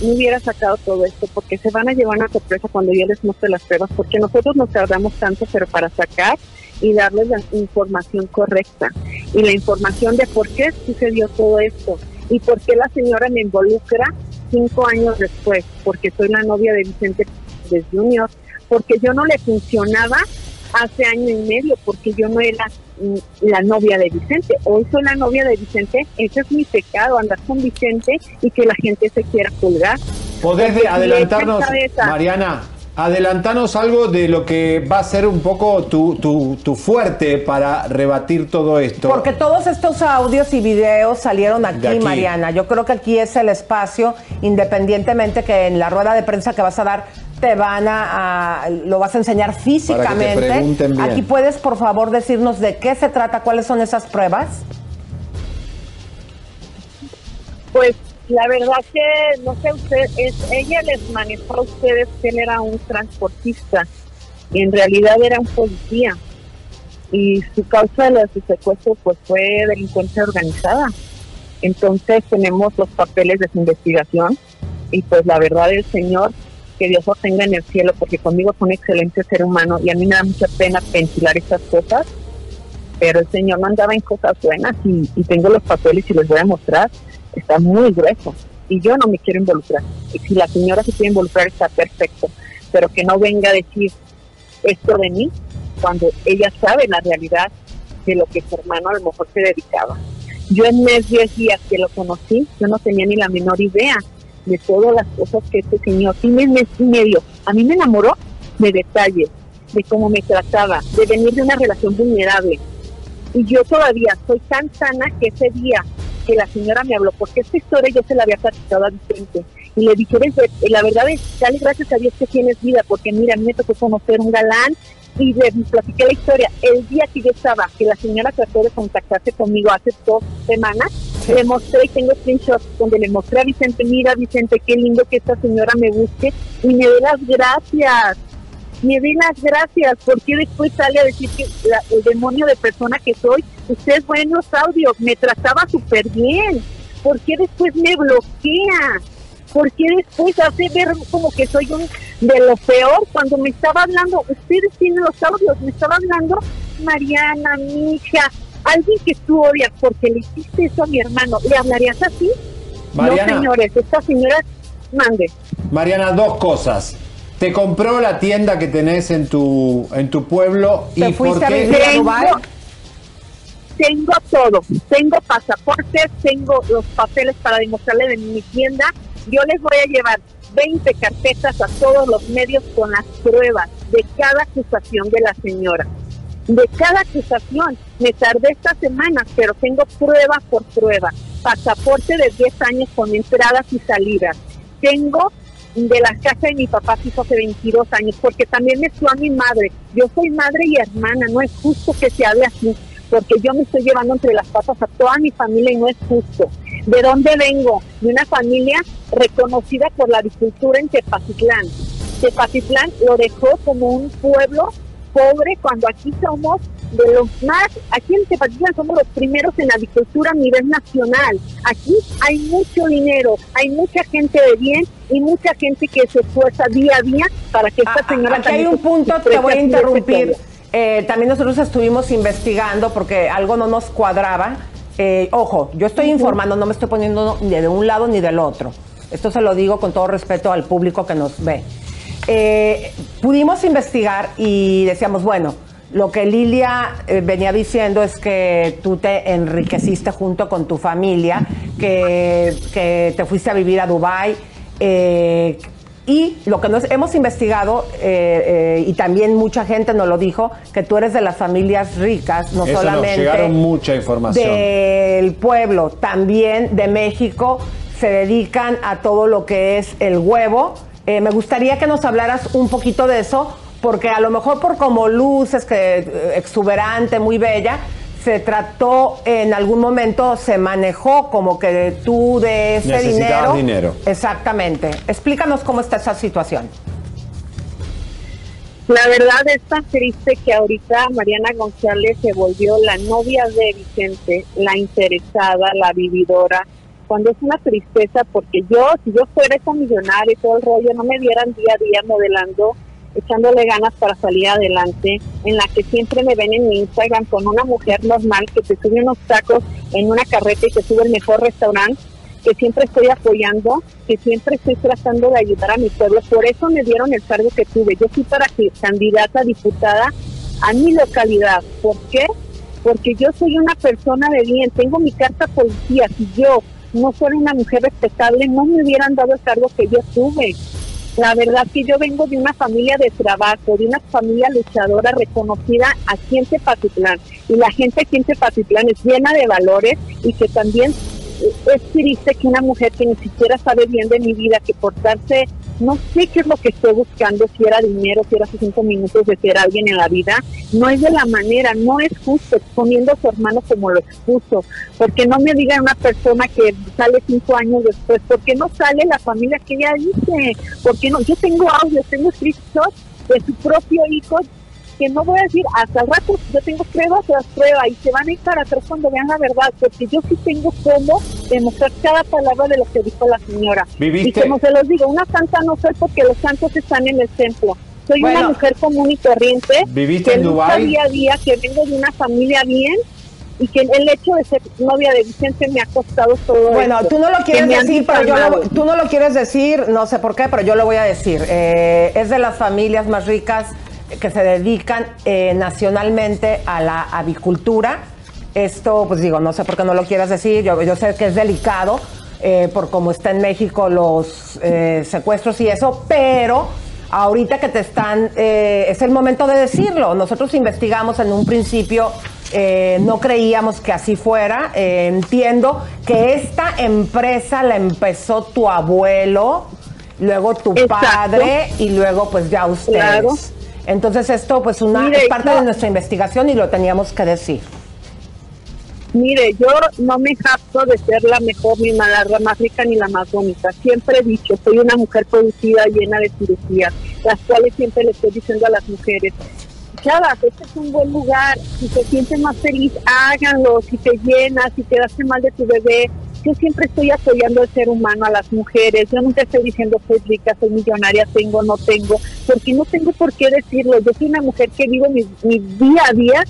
no hubiera sacado todo esto, porque se van a llevar una sorpresa cuando yo les muestre las pruebas, porque nosotros nos tardamos tanto, pero para sacar y darles la información correcta. Y la información de por qué sucedió todo esto y por qué la señora me involucra cinco años después, porque soy la novia de Vicente de Junior, porque yo no le funcionaba hace año y medio, porque yo no era mm, la novia de Vicente. Hoy soy la novia de Vicente, ese es mi pecado, andar con Vicente y que la gente se quiera colgar. ¿Podés adelantarnos, Mariana, Adelantanos algo de lo que va a ser un poco tu, tu- tu fuerte para rebatir todo esto. Porque todos estos audios y videos salieron aquí. Mariana. Yo creo que aquí es el espacio, independientemente que en la rueda de prensa que vas a dar te van a, a- lo vas a enseñar físicamente. pregunten bien. Aquí puedes, por favor, decirnos de qué se trata, cuáles son esas pruebas. Pues la verdad que, no sé usted, es, ella les manejó a ustedes que él era un transportista. Y en realidad era un policía. Y su causa de su secuestro pues fue delincuencia organizada. Entonces tenemos los papeles de su investigación. Y pues la verdad el Señor, que Dios lo tenga en el cielo, porque conmigo fue un excelente ser humano. Y a mí me da mucha pena ventilar estas cosas, pero el Señor mandaba en cosas buenas. Y, y tengo los papeles y les voy a mostrar, está muy grueso y yo no me quiero involucrar. Y si la señora se quiere involucrar está perfecto, pero que no venga a decir esto de mí cuando ella sabe la realidad de lo que su hermano a lo mejor se dedicaba. Yo en mes 10 días que lo conocí, yo no tenía ni la menor idea de todas las cosas que este señor, y mes, mes y medio, a mí me enamoró de detalles, de cómo me trataba, de venir de una relación vulnerable. Y yo todavía soy tan sana que ese día que la señora me habló, porque esta historia yo se la había platicado a Vicente, y le dije, "Eres de- la verdad es, dale gracias a Dios que tienes vida, porque mira, a mí me tocó conocer un galán, y le platiqué la historia. El día que yo estaba, que la señora trató de contactarse conmigo hace dos semanas, le mostré y tengo screenshots donde le mostré a Vicente, mira Vicente, qué lindo que esta señora me busque y me dé las gracias. Me dé las gracias, porque después sale a decir que la- el demonio de persona que soy, ustedes ven los audios, me trataba súper bien. ¿Por qué después me bloquea? ¿Por qué después hace ver como que soy un de lo peor cuando me estaba hablando? Ustedes tienen los audios, me estaba hablando Mariana, mi hija, alguien que tú odias porque le hiciste eso a mi hermano, ¿le hablarías así? Mariana. No, señores, esta señora, mande. Mariana, dos cosas. Te compró la tienda que tenés en tu, en tu pueblo y por qué... Tengo, tengo todo, tengo pasaportes, tengo los papeles para demostrarle de mi tienda. Yo les voy a llevar 20 carpetas a todos los medios con las pruebas de cada acusación de la señora. De cada acusación. Me tardé esta semana, pero tengo prueba por prueba. Pasaporte de 10 años con entradas y salidas. Tengo de la casa de mi papá hizo hace 22 años, porque también me a mi madre. Yo soy madre y hermana, no es justo que se hable así, porque yo me estoy llevando entre las patas a toda mi familia y no es justo. ¿De dónde vengo? De una familia reconocida por la agricultura en Tepatitlán. Tepatitlán lo dejó como un pueblo pobre cuando aquí somos de los más, aquí en Tepatitlán somos los primeros en agricultura a nivel nacional. Aquí hay mucho dinero, hay mucha gente de bien y mucha gente que se esfuerza día a día para que esta señora Aquí hay un punto, te voy a interrumpir. Eh, también nosotros estuvimos investigando porque algo no nos cuadraba. Eh, ojo, yo estoy informando, no me estoy poniendo ni de un lado ni del otro. Esto se lo digo con todo respeto al público que nos ve. Eh, pudimos investigar y decíamos, bueno, lo que Lilia eh, venía diciendo es que tú te enriqueciste junto con tu familia, que, que te fuiste a vivir a Dubái. eh, y lo que nos hemos investigado, eh, eh, y también mucha gente nos lo dijo, que tú eres de las familias ricas, no Eso nos solamente llegaron mucha información. del pueblo, también de México, se dedican a todo lo que es el huevo. Eh, me gustaría que nos hablaras un poquito de eso, porque a lo mejor por como luces, que exuberante, muy bella, se trató en algún momento, se manejó como que tú de ese dinero. dinero. Exactamente. Explícanos cómo está esa situación. La verdad es tan triste que ahorita Mariana González se volvió la novia de Vicente, la interesada, la vividora, cuando es una tristeza porque yo, si yo fuera esa millonaria y todo el rollo, no me vieran día a día modelando, echándole ganas para salir adelante, en la que siempre me ven en mi Instagram con una mujer normal que te sube unos tacos en una carreta y te sube el mejor restaurante, que siempre estoy apoyando, que siempre estoy tratando de ayudar a mi pueblo. Por eso me dieron el cargo que tuve. Yo fui para que candidata diputada a mi localidad. ¿Por qué? Porque yo soy una persona de bien, tengo mi carta policía. Si yo no fuera una mujer respetable, no me hubieran dado el cargo que yo tuve. La verdad que yo vengo de una familia de trabajo, de una familia luchadora reconocida aquí en Tepatitlán. Y la gente aquí en Tepatitlán es llena de valores y que también es triste que una mujer que ni siquiera sabe bien de mi vida, que portarse, no sé qué es lo que estoy buscando, si era dinero, si era sus cinco minutos de ser alguien en la vida, no es de la manera, no es justo exponiendo a su hermano como lo expuso, porque no me diga una persona que sale cinco años después, porque no sale la familia que ella dice, porque no, yo tengo audios, tengo screenshots de su propio hijo que no voy a decir hasta el rato, yo tengo pruebas tras pruebas y se van a ir para atrás cuando vean la verdad, porque yo sí tengo cómo demostrar cada palabra de lo que dijo la señora. ¿Viviste? Y como se los digo, una santa no soy porque los santos están en el templo. Soy Bueno. una mujer común y corriente ¿Viviste que en Dubái? día a día, que vengo de una familia bien y que el hecho de ser novia de Vicente me ha costado todo Bueno, esto, tú no lo que quieres decir, pero yo lo, tú no lo quieres decir, no sé por qué, pero yo lo voy a decir. Eh, es de las familias más ricas que se dedican eh, nacionalmente a la avicultura. Esto, pues digo, no sé por qué no lo quieras decir, yo, yo sé que es delicado eh, por cómo está en México los eh, secuestros y eso, pero ahorita que te están, eh, es el momento de decirlo. Nosotros investigamos en un principio, eh, no creíamos que así fuera. Entiendo que esta empresa la empezó tu abuelo, luego tu Exacto. padre y luego pues ya ustedes. Claro. Entonces esto pues una, Mire, es parte yo- de nuestra investigación y lo teníamos que decir. Mire, yo no me jacto de ser la mejor, ni la, la más rica, ni la más bonita. Siempre he dicho, soy una mujer producida, llena de cirugías, las cuales siempre le estoy diciendo a las mujeres, chavas, este es un buen lugar, si te sientes más feliz, háganlo, si te llenas, si quedaste mal de tu bebé. Yo siempre estoy apoyando al ser humano, a las mujeres. Yo nunca estoy diciendo soy rica, soy millonaria, tengo, no tengo, porque no tengo por qué decirlo. Yo soy una mujer que vivo mi, mi día a día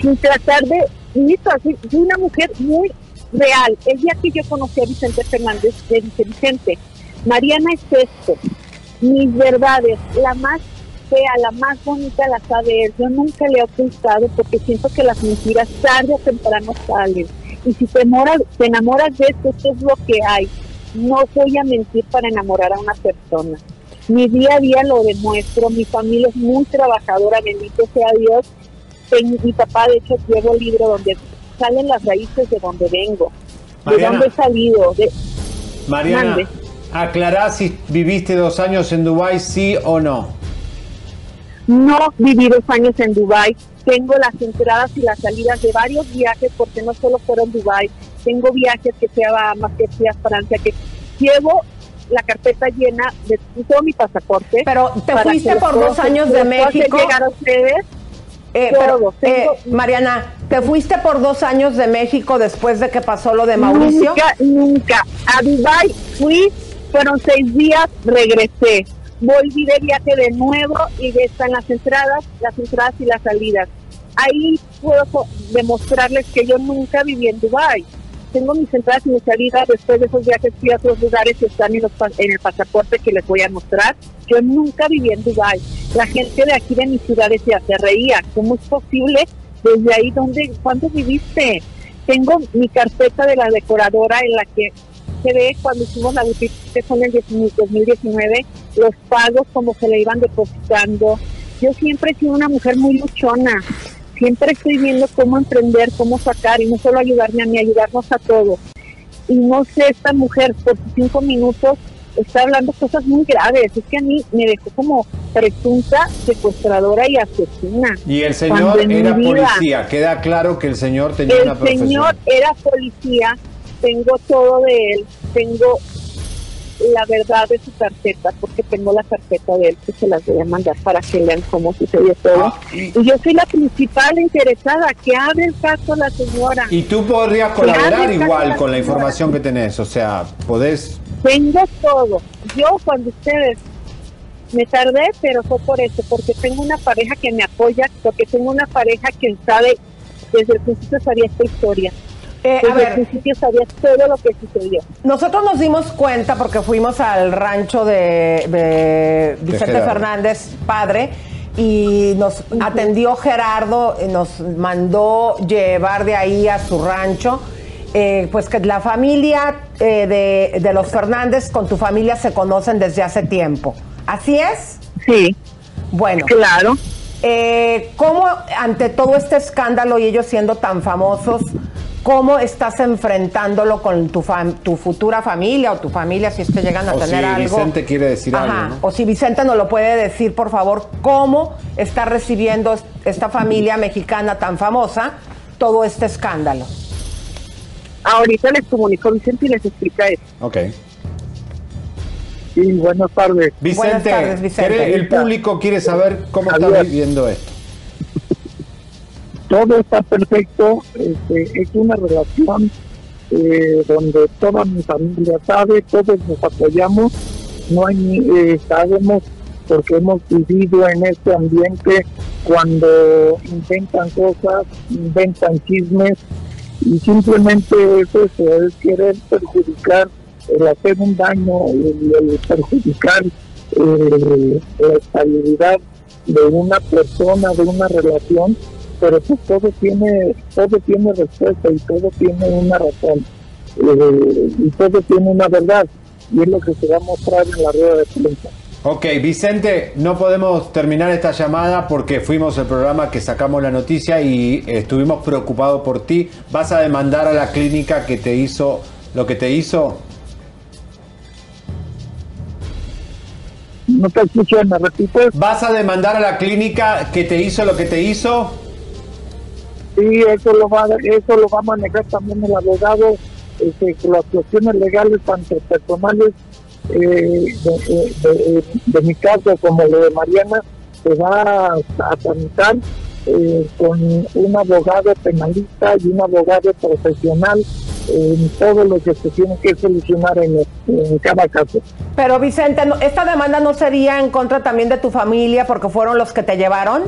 sin tratar de soy, una mujer muy real. El día que yo conocí a Vicente Fernández, le dije, Vicente, Mariana es esto, mis verdades, la más fea, la más bonita la sabe él. Yo nunca le he ocultado porque siento que las mentiras tarde o temprano salen. Y si te enamoras, te enamoras de esto, esto es lo que hay. No voy a mentir para enamorar a una persona. Mi día a día lo demuestro, mi familia es muy trabajadora, bendito sea Dios. Mi papá, de hecho, llevo el libro donde salen las raíces de donde vengo, de dónde he salido, de, Mariana, Mande. aclará si viviste dos años en Dubái, sí o no. No viví dos años en Dubai. Tengo las entradas y las salidas de varios viajes porque no solo fueron Dubai. Tengo viajes que fui a Bahamas, que fui a Francia, que llevo la carpeta llena de todo mi pasaporte. Pero te fuiste por dos años de México. llegar a ustedes. Eh, pero, eh, Mariana, ¿te fuiste por dos años de México después de que pasó lo de Mauricio? Nunca, nunca. A Dubai fui, fueron seis días, regresé. Volví de viaje de nuevo y están las entradas, las entradas y las salidas. Ahí puedo demostrarles que yo nunca viví en Dubai. Tengo mis entradas y mis salidas. Después de esos viajes fui a otros lugares que están en, los en el pasaporte que les voy a mostrar. Yo nunca viví en Dubai. La gente de aquí de mis ciudades ya se reía. ¿Cómo es posible? Desde ahí, ¿dónde, ¿cuándo viviste? Tengo mi carpeta de la decoradora en la que ve cuando hicimos la fue en el 19 2019, los pagos, como se le iban depositando. Yo siempre he sido una mujer muy luchona. Siempre estoy viendo cómo emprender, cómo sacar, y no solo ayudarme a mí, ayudarnos a todos. Y no sé, esta mujer por cinco minutos está hablando cosas muy graves. Es que a mí me dejó como presunta secuestradora y asesina. Y el señor era vida- policía. Queda claro que el señor tenía una el profesión. señor era policía, tengo todo de él, tengo la verdad de su carpeta, porque tengo la carpeta de él que se las voy a mandar para que lean cómo sucedió todo. Ah, y- yo soy la principal interesada, que abre el caso la señora. Y tú podrías colaborar igual la con la señora. información que tenés. O sea, podés. Tengo todo. Yo cuando ustedes me tardé, pero fue por eso, porque tengo una pareja que me apoya, porque tengo una pareja que sabe, desde el principio sabía esta historia. Eh, a ver. el principio sabía todo lo que sucedió. Nosotros nos dimos cuenta porque fuimos al rancho de, de Vicente. Fernández, padre, y nos atendió Gerardo, y nos mandó llevar de ahí a su rancho. eh, pues que la familia eh, de, de los Fernández con tu familia se conocen desde hace tiempo. ¿Así es? Sí. Bueno. Claro. Eh, ¿Cómo ante todo este escándalo y ellos siendo tan famosos, cómo estás enfrentándolo con tu, fam- tu futura familia o tu familia si es que llegan a O tener si algo? Vicente quiere decir Ajá, algo, ¿no? O si Vicente nos lo puede decir, por favor, cómo está recibiendo est- esta familia mexicana tan famosa todo este escándalo. Ahorita les comunico a Vicente y les explica eso. Ok. Sí, buenas tardes. Vicente, quiere- el público quiere saber cómo está viviendo esto. Todo está perfecto, este, es una relación eh, donde toda mi familia sabe, todos nos apoyamos, no hay, eh, sabemos porque hemos vivido en este ambiente cuando inventan cosas, inventan chismes y simplemente es eso, es querer perjudicar, el hacer un daño, el, el perjudicar eh, la estabilidad de una persona, de una relación, pero pues todo tiene, todo tiene respuesta y todo tiene una razón eh, y todo tiene una verdad y es lo que se va a mostrar en la rueda de prensa. Ok, Vicente, no podemos terminar esta llamada porque fuimos el programa que sacamos la noticia y estuvimos preocupados por ti. ¿Vas a demandar a la clínica que te hizo lo que te hizo? No te escucho, me repites. ¿Vas a demandar a la clínica que te hizo lo que te hizo? Sí, eso lo va, eso lo va a manejar también el abogado, este, las cuestiones legales tanto personales eh, de, mi caso como lo de Mariana se va a, a tramitar eh, con un abogado penalista y un abogado profesional en todo lo que se tiene que solucionar en, cada caso. Pero Vicente, ¿no- ¿esta demanda no sería en contra también de tu familia porque fueron los que te llevaron?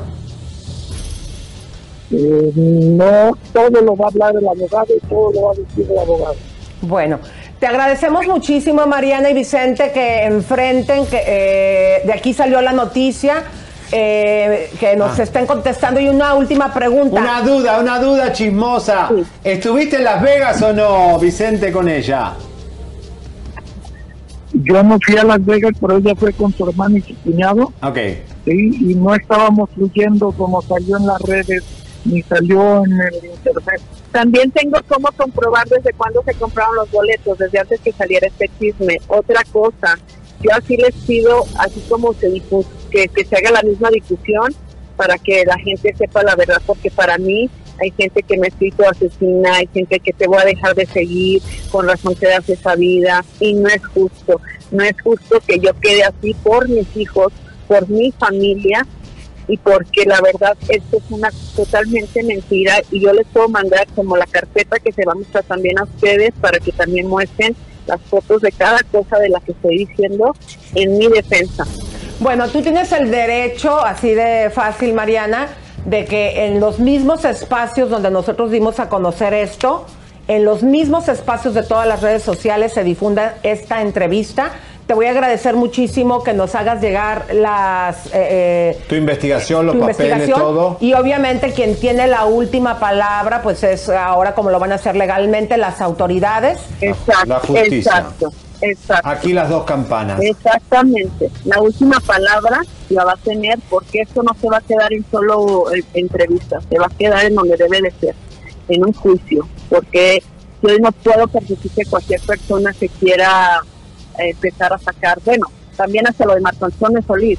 Eh, no todo lo va a hablar el abogado y todo lo va a decir el abogado. Bueno, te agradecemos muchísimo, Mariana y Vicente, que enfrenten, que eh, de aquí salió la noticia, eh, que nos estén contestando. Y una última pregunta. Una duda, una duda chismosa. ¿Estuviste en Las Vegas o no, Vicente, con ella? Yo no fui a Las Vegas, pero ella fue con su hermano y su cuñado. Ok. Sí, y no estábamos fluyendo como salió en las redes ni salió en el internet. También tengo cómo comprobar desde cuándo se compraron los boletos, desde antes que saliera este chisme. Otra cosa, yo así les pido, así como se difu- que, que se haga la misma difusión para que la gente sepa la verdad, porque para mí hay gente que me escrito asesina, hay gente que te voy a dejar de seguir, con razón te das esa vida, y no es justo. No es justo que yo quede así por mis hijos, por mi familia, y porque la verdad esto es una totalmente mentira y yo les puedo mandar como la carpeta que se va a mostrar también a ustedes para que también muestren las fotos de cada cosa de la que estoy diciendo en mi defensa. Bueno, tú tienes el derecho, así de fácil, Mariana, de que en los mismos espacios donde nosotros dimos a conocer esto, en los mismos espacios de todas las redes sociales se difunda esta entrevista. Te voy a agradecer muchísimo que nos hagas llegar las... eh, eh, Tu investigación, los tu papeles, investigación todo. y obviamente quien tiene la última palabra pues es ahora como lo van a hacer legalmente las autoridades Exacto, La justicia. exacto, exacto. Aquí las dos campanas. Exactamente. La última palabra la va a tener porque esto no se va a quedar en solo eh, entrevistas, se va a quedar en donde debe de ser, en un juicio, porque yo no puedo permitir que cualquier persona que quiera eh, empezar a sacar, bueno, también hasta lo de Marco Antonio Solís.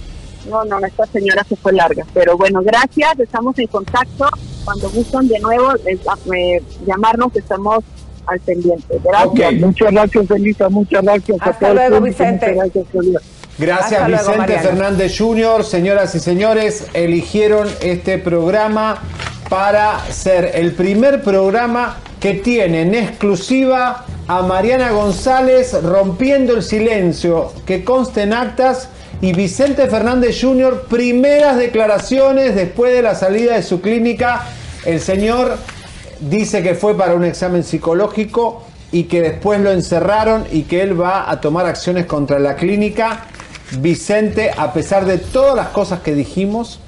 No, no, esta señora se fue larga. Pero bueno, gracias, estamos en contacto. Cuando gustan de nuevo eh, eh, llamarnos, estamos al pendiente. Gracias. Muchas gracias, Elisa. Muchas gracias Hasta luego, público. Vicente. Muchas gracias, Hasta Vicente Mariana. Fernández Jr., señoras y señores, eligieron este programa para ser el primer programa que tiene en exclusiva a Mariana González rompiendo el silencio que consta en actas y Vicente Fernández Jr. primeras declaraciones después de la salida de su clínica. El señor dice que fue para un examen psicológico y que después lo encerraron y que él va a tomar acciones contra la clínica. Vicente, a pesar de todas las cosas que dijimos,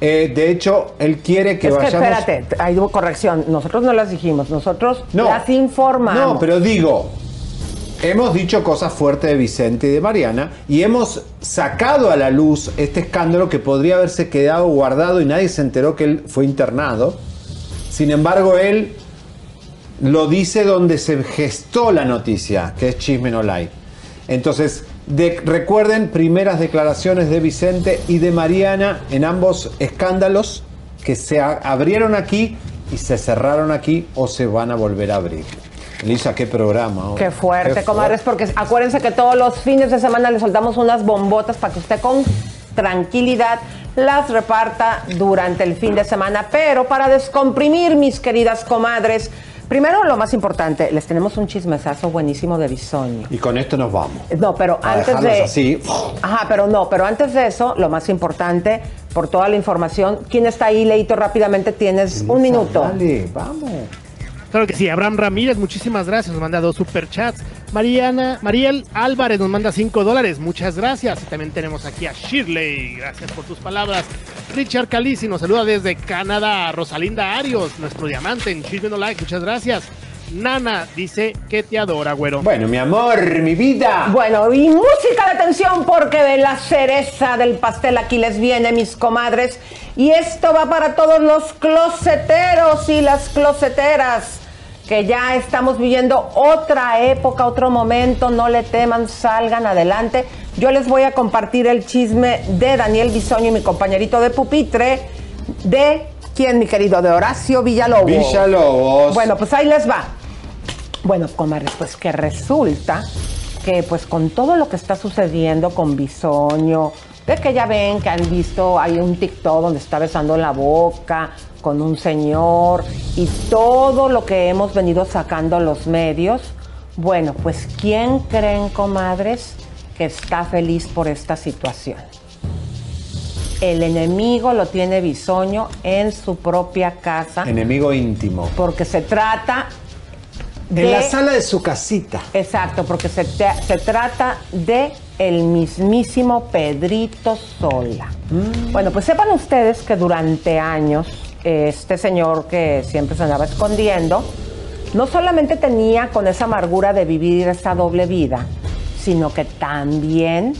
eh, de hecho, él quiere que es que vayamos... espérate, hay corrección, nosotros no las dijimos, nosotros No. las informamos. No, pero digo, hemos dicho cosas fuertes de Vicente y de Mariana y hemos sacado a la luz este escándalo que podría haberse quedado guardado y nadie se enteró que él fue internado. Sin embargo, él lo dice donde se gestó la noticia, que es Chisme No Like. Entonces, de- recuerden primeras declaraciones de Vicente y de Mariana en ambos escándalos que se abrieron aquí y se cerraron aquí o se van a volver a abrir. Elisa, qué programa. oh. Qué fuerte, Qué comadres, porque acuérdense que todos los fines de semana le soltamos unas bombotas para que usted con tranquilidad las reparta durante el fin de semana. Pero para descomprimir, mis queridas comadres, primero lo más importante, les tenemos un chismesazo buenísimo de bisoño. Y con esto nos vamos. No, pero A antes de. así. Ajá, pero no, pero antes de eso, lo más importante, por toda la información, ¿quién está ahí, Leito? Rápidamente tienes un minuto. Dale, vamos. Claro que sí, Abraham Ramírez, muchísimas gracias, nos manda dos superchats. Mariana, Mariel Álvarez nos manda cinco dólares, muchas gracias. Y también tenemos aquí a Shirley, gracias por tus palabras. Richard Calici nos saluda desde Canadá. Rosalinda Arios, nuestro diamante en Chisme No Like, muchas gracias. Nana dice que te adora, güero. Bueno, mi amor, mi vida. Bueno, y música de atención porque de la cereza del pastel aquí les viene, mis comadres. Y esto va para todos los closeteros y las closeteras. Que ya estamos viviendo otra época, otro momento. No le teman, salgan adelante. Yo les voy a compartir el chisme de Daniel Bisoño y mi compañerito de pupitre. De quién, mi querido, de Horacio Villalobos. Villalobos. Bueno, pues ahí les va. Bueno, comadres, pues que resulta que pues con todo lo que está sucediendo con Bisoño, de que ya ven que han visto, hay un TikTok donde está besando en la boca con un señor y todo lo que hemos venido sacando los medios, bueno, pues ¿quién creen, comadres, que está feliz por esta situación? El enemigo lo tiene Bisoño en su propia casa Enemigo íntimo. porque se trata de... En la sala de su casita. Exacto, porque se, te- se trata de el mismísimo Pedrito Sola. Mm. Bueno, pues sepan ustedes que durante años este señor que siempre se andaba escondiendo, no solamente tenía con esa amargura de vivir esta doble vida, sino que también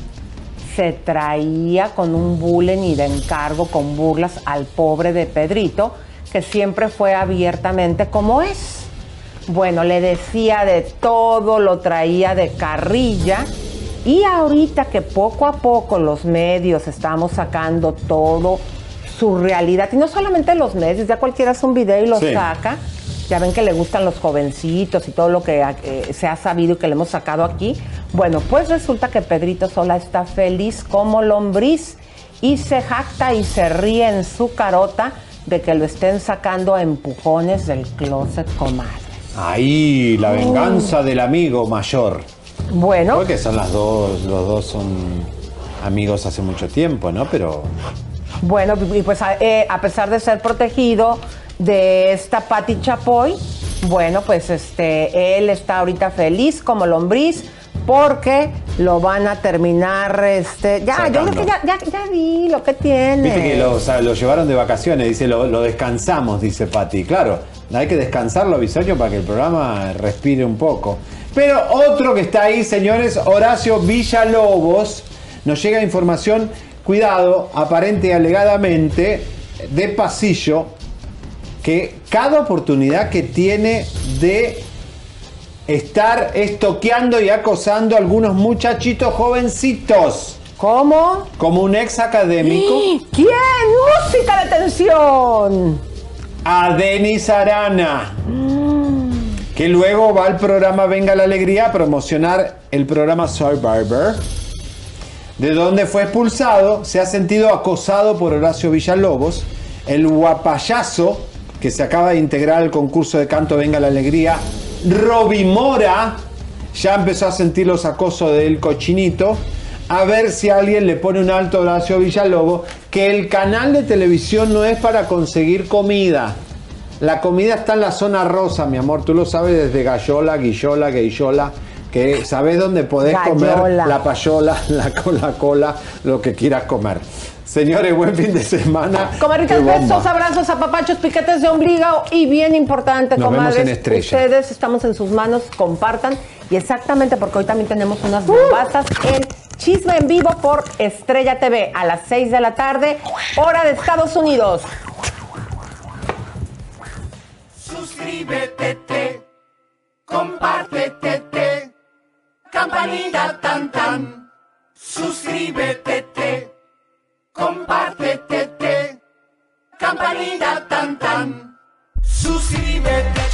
se traía con un bullying y de encargo, con burlas al pobre de Pedrito, que siempre fue abiertamente como es. Bueno, le decía de todo, lo traía de carrilla. Y ahorita que poco a poco los medios estamos sacando todo su realidad, y no solamente los medios, ya cualquiera hace un video y lo Sí. saca, ya ven que le gustan los jovencitos y todo lo que eh, se ha sabido y que le hemos sacado aquí. Bueno, pues resulta que Pedrito Sola está feliz como lombriz y se jacta y se ríe en su carota de que lo estén sacando a empujones del closet comadre. Ahí, la venganza del amigo mayor. Bueno. Porque son las dos, los dos son amigos hace mucho tiempo, ¿no? Pero Bueno, y pues a, eh, a pesar de ser protegido de esta Patti Chapoy, bueno, pues este, él está ahorita feliz como lombriz porque lo van a terminar, este, ya, yo creo que ya, ya, ya vi lo que tiene. viste que lo, o sea, lo llevaron de vacaciones, dice, lo, lo descansamos, dice Pati. Claro, hay que descansarlo a Bisoño para que el programa respire un poco. Pero otro que está ahí, señores, Horacio Villalobos, nos llega información, cuidado, aparente y alegadamente, de pasillo, que cada oportunidad que tiene de estar estoqueando y acosando a algunos muchachitos jovencitos. ¿Cómo? Como un ex académico. ¿Quién? ¡Música de tensión! A Denis Arana. Que luego va al programa Venga la Alegría a promocionar el programa Survivor. De donde fue expulsado, se ha sentido acosado por Horacio Villalobos, el guapayazo que se acaba de integrar al concurso de canto Venga la Alegría, Roby Mora, ya empezó a sentir los acosos del cochinito. A ver si alguien le pone un alto a Horacio Villalobos, que el canal de televisión no es para conseguir comida. La comida está en la zona rosa, mi amor. Tú lo sabes desde Gallola, Guillola, Guillola, que sabes dónde podés comer la payola, la cola, cola, lo que quieras comer. Señores, buen fin de semana. Comadritas, besos, abrazos, apapachos, piquetes de ombligo y bien importante, Nos vemos comadres, en Estrella. ustedes estamos en sus manos, compartan Y exactamente porque hoy también tenemos unas bombazas en Chisme en Vivo por Estrella TV a las 6 de la tarde, hora de Estados Unidos. Suscríbete, te, compártete, te, campanita tan tan. Suscríbete, te, compártete, te, campanita tan tan. Suscríbete.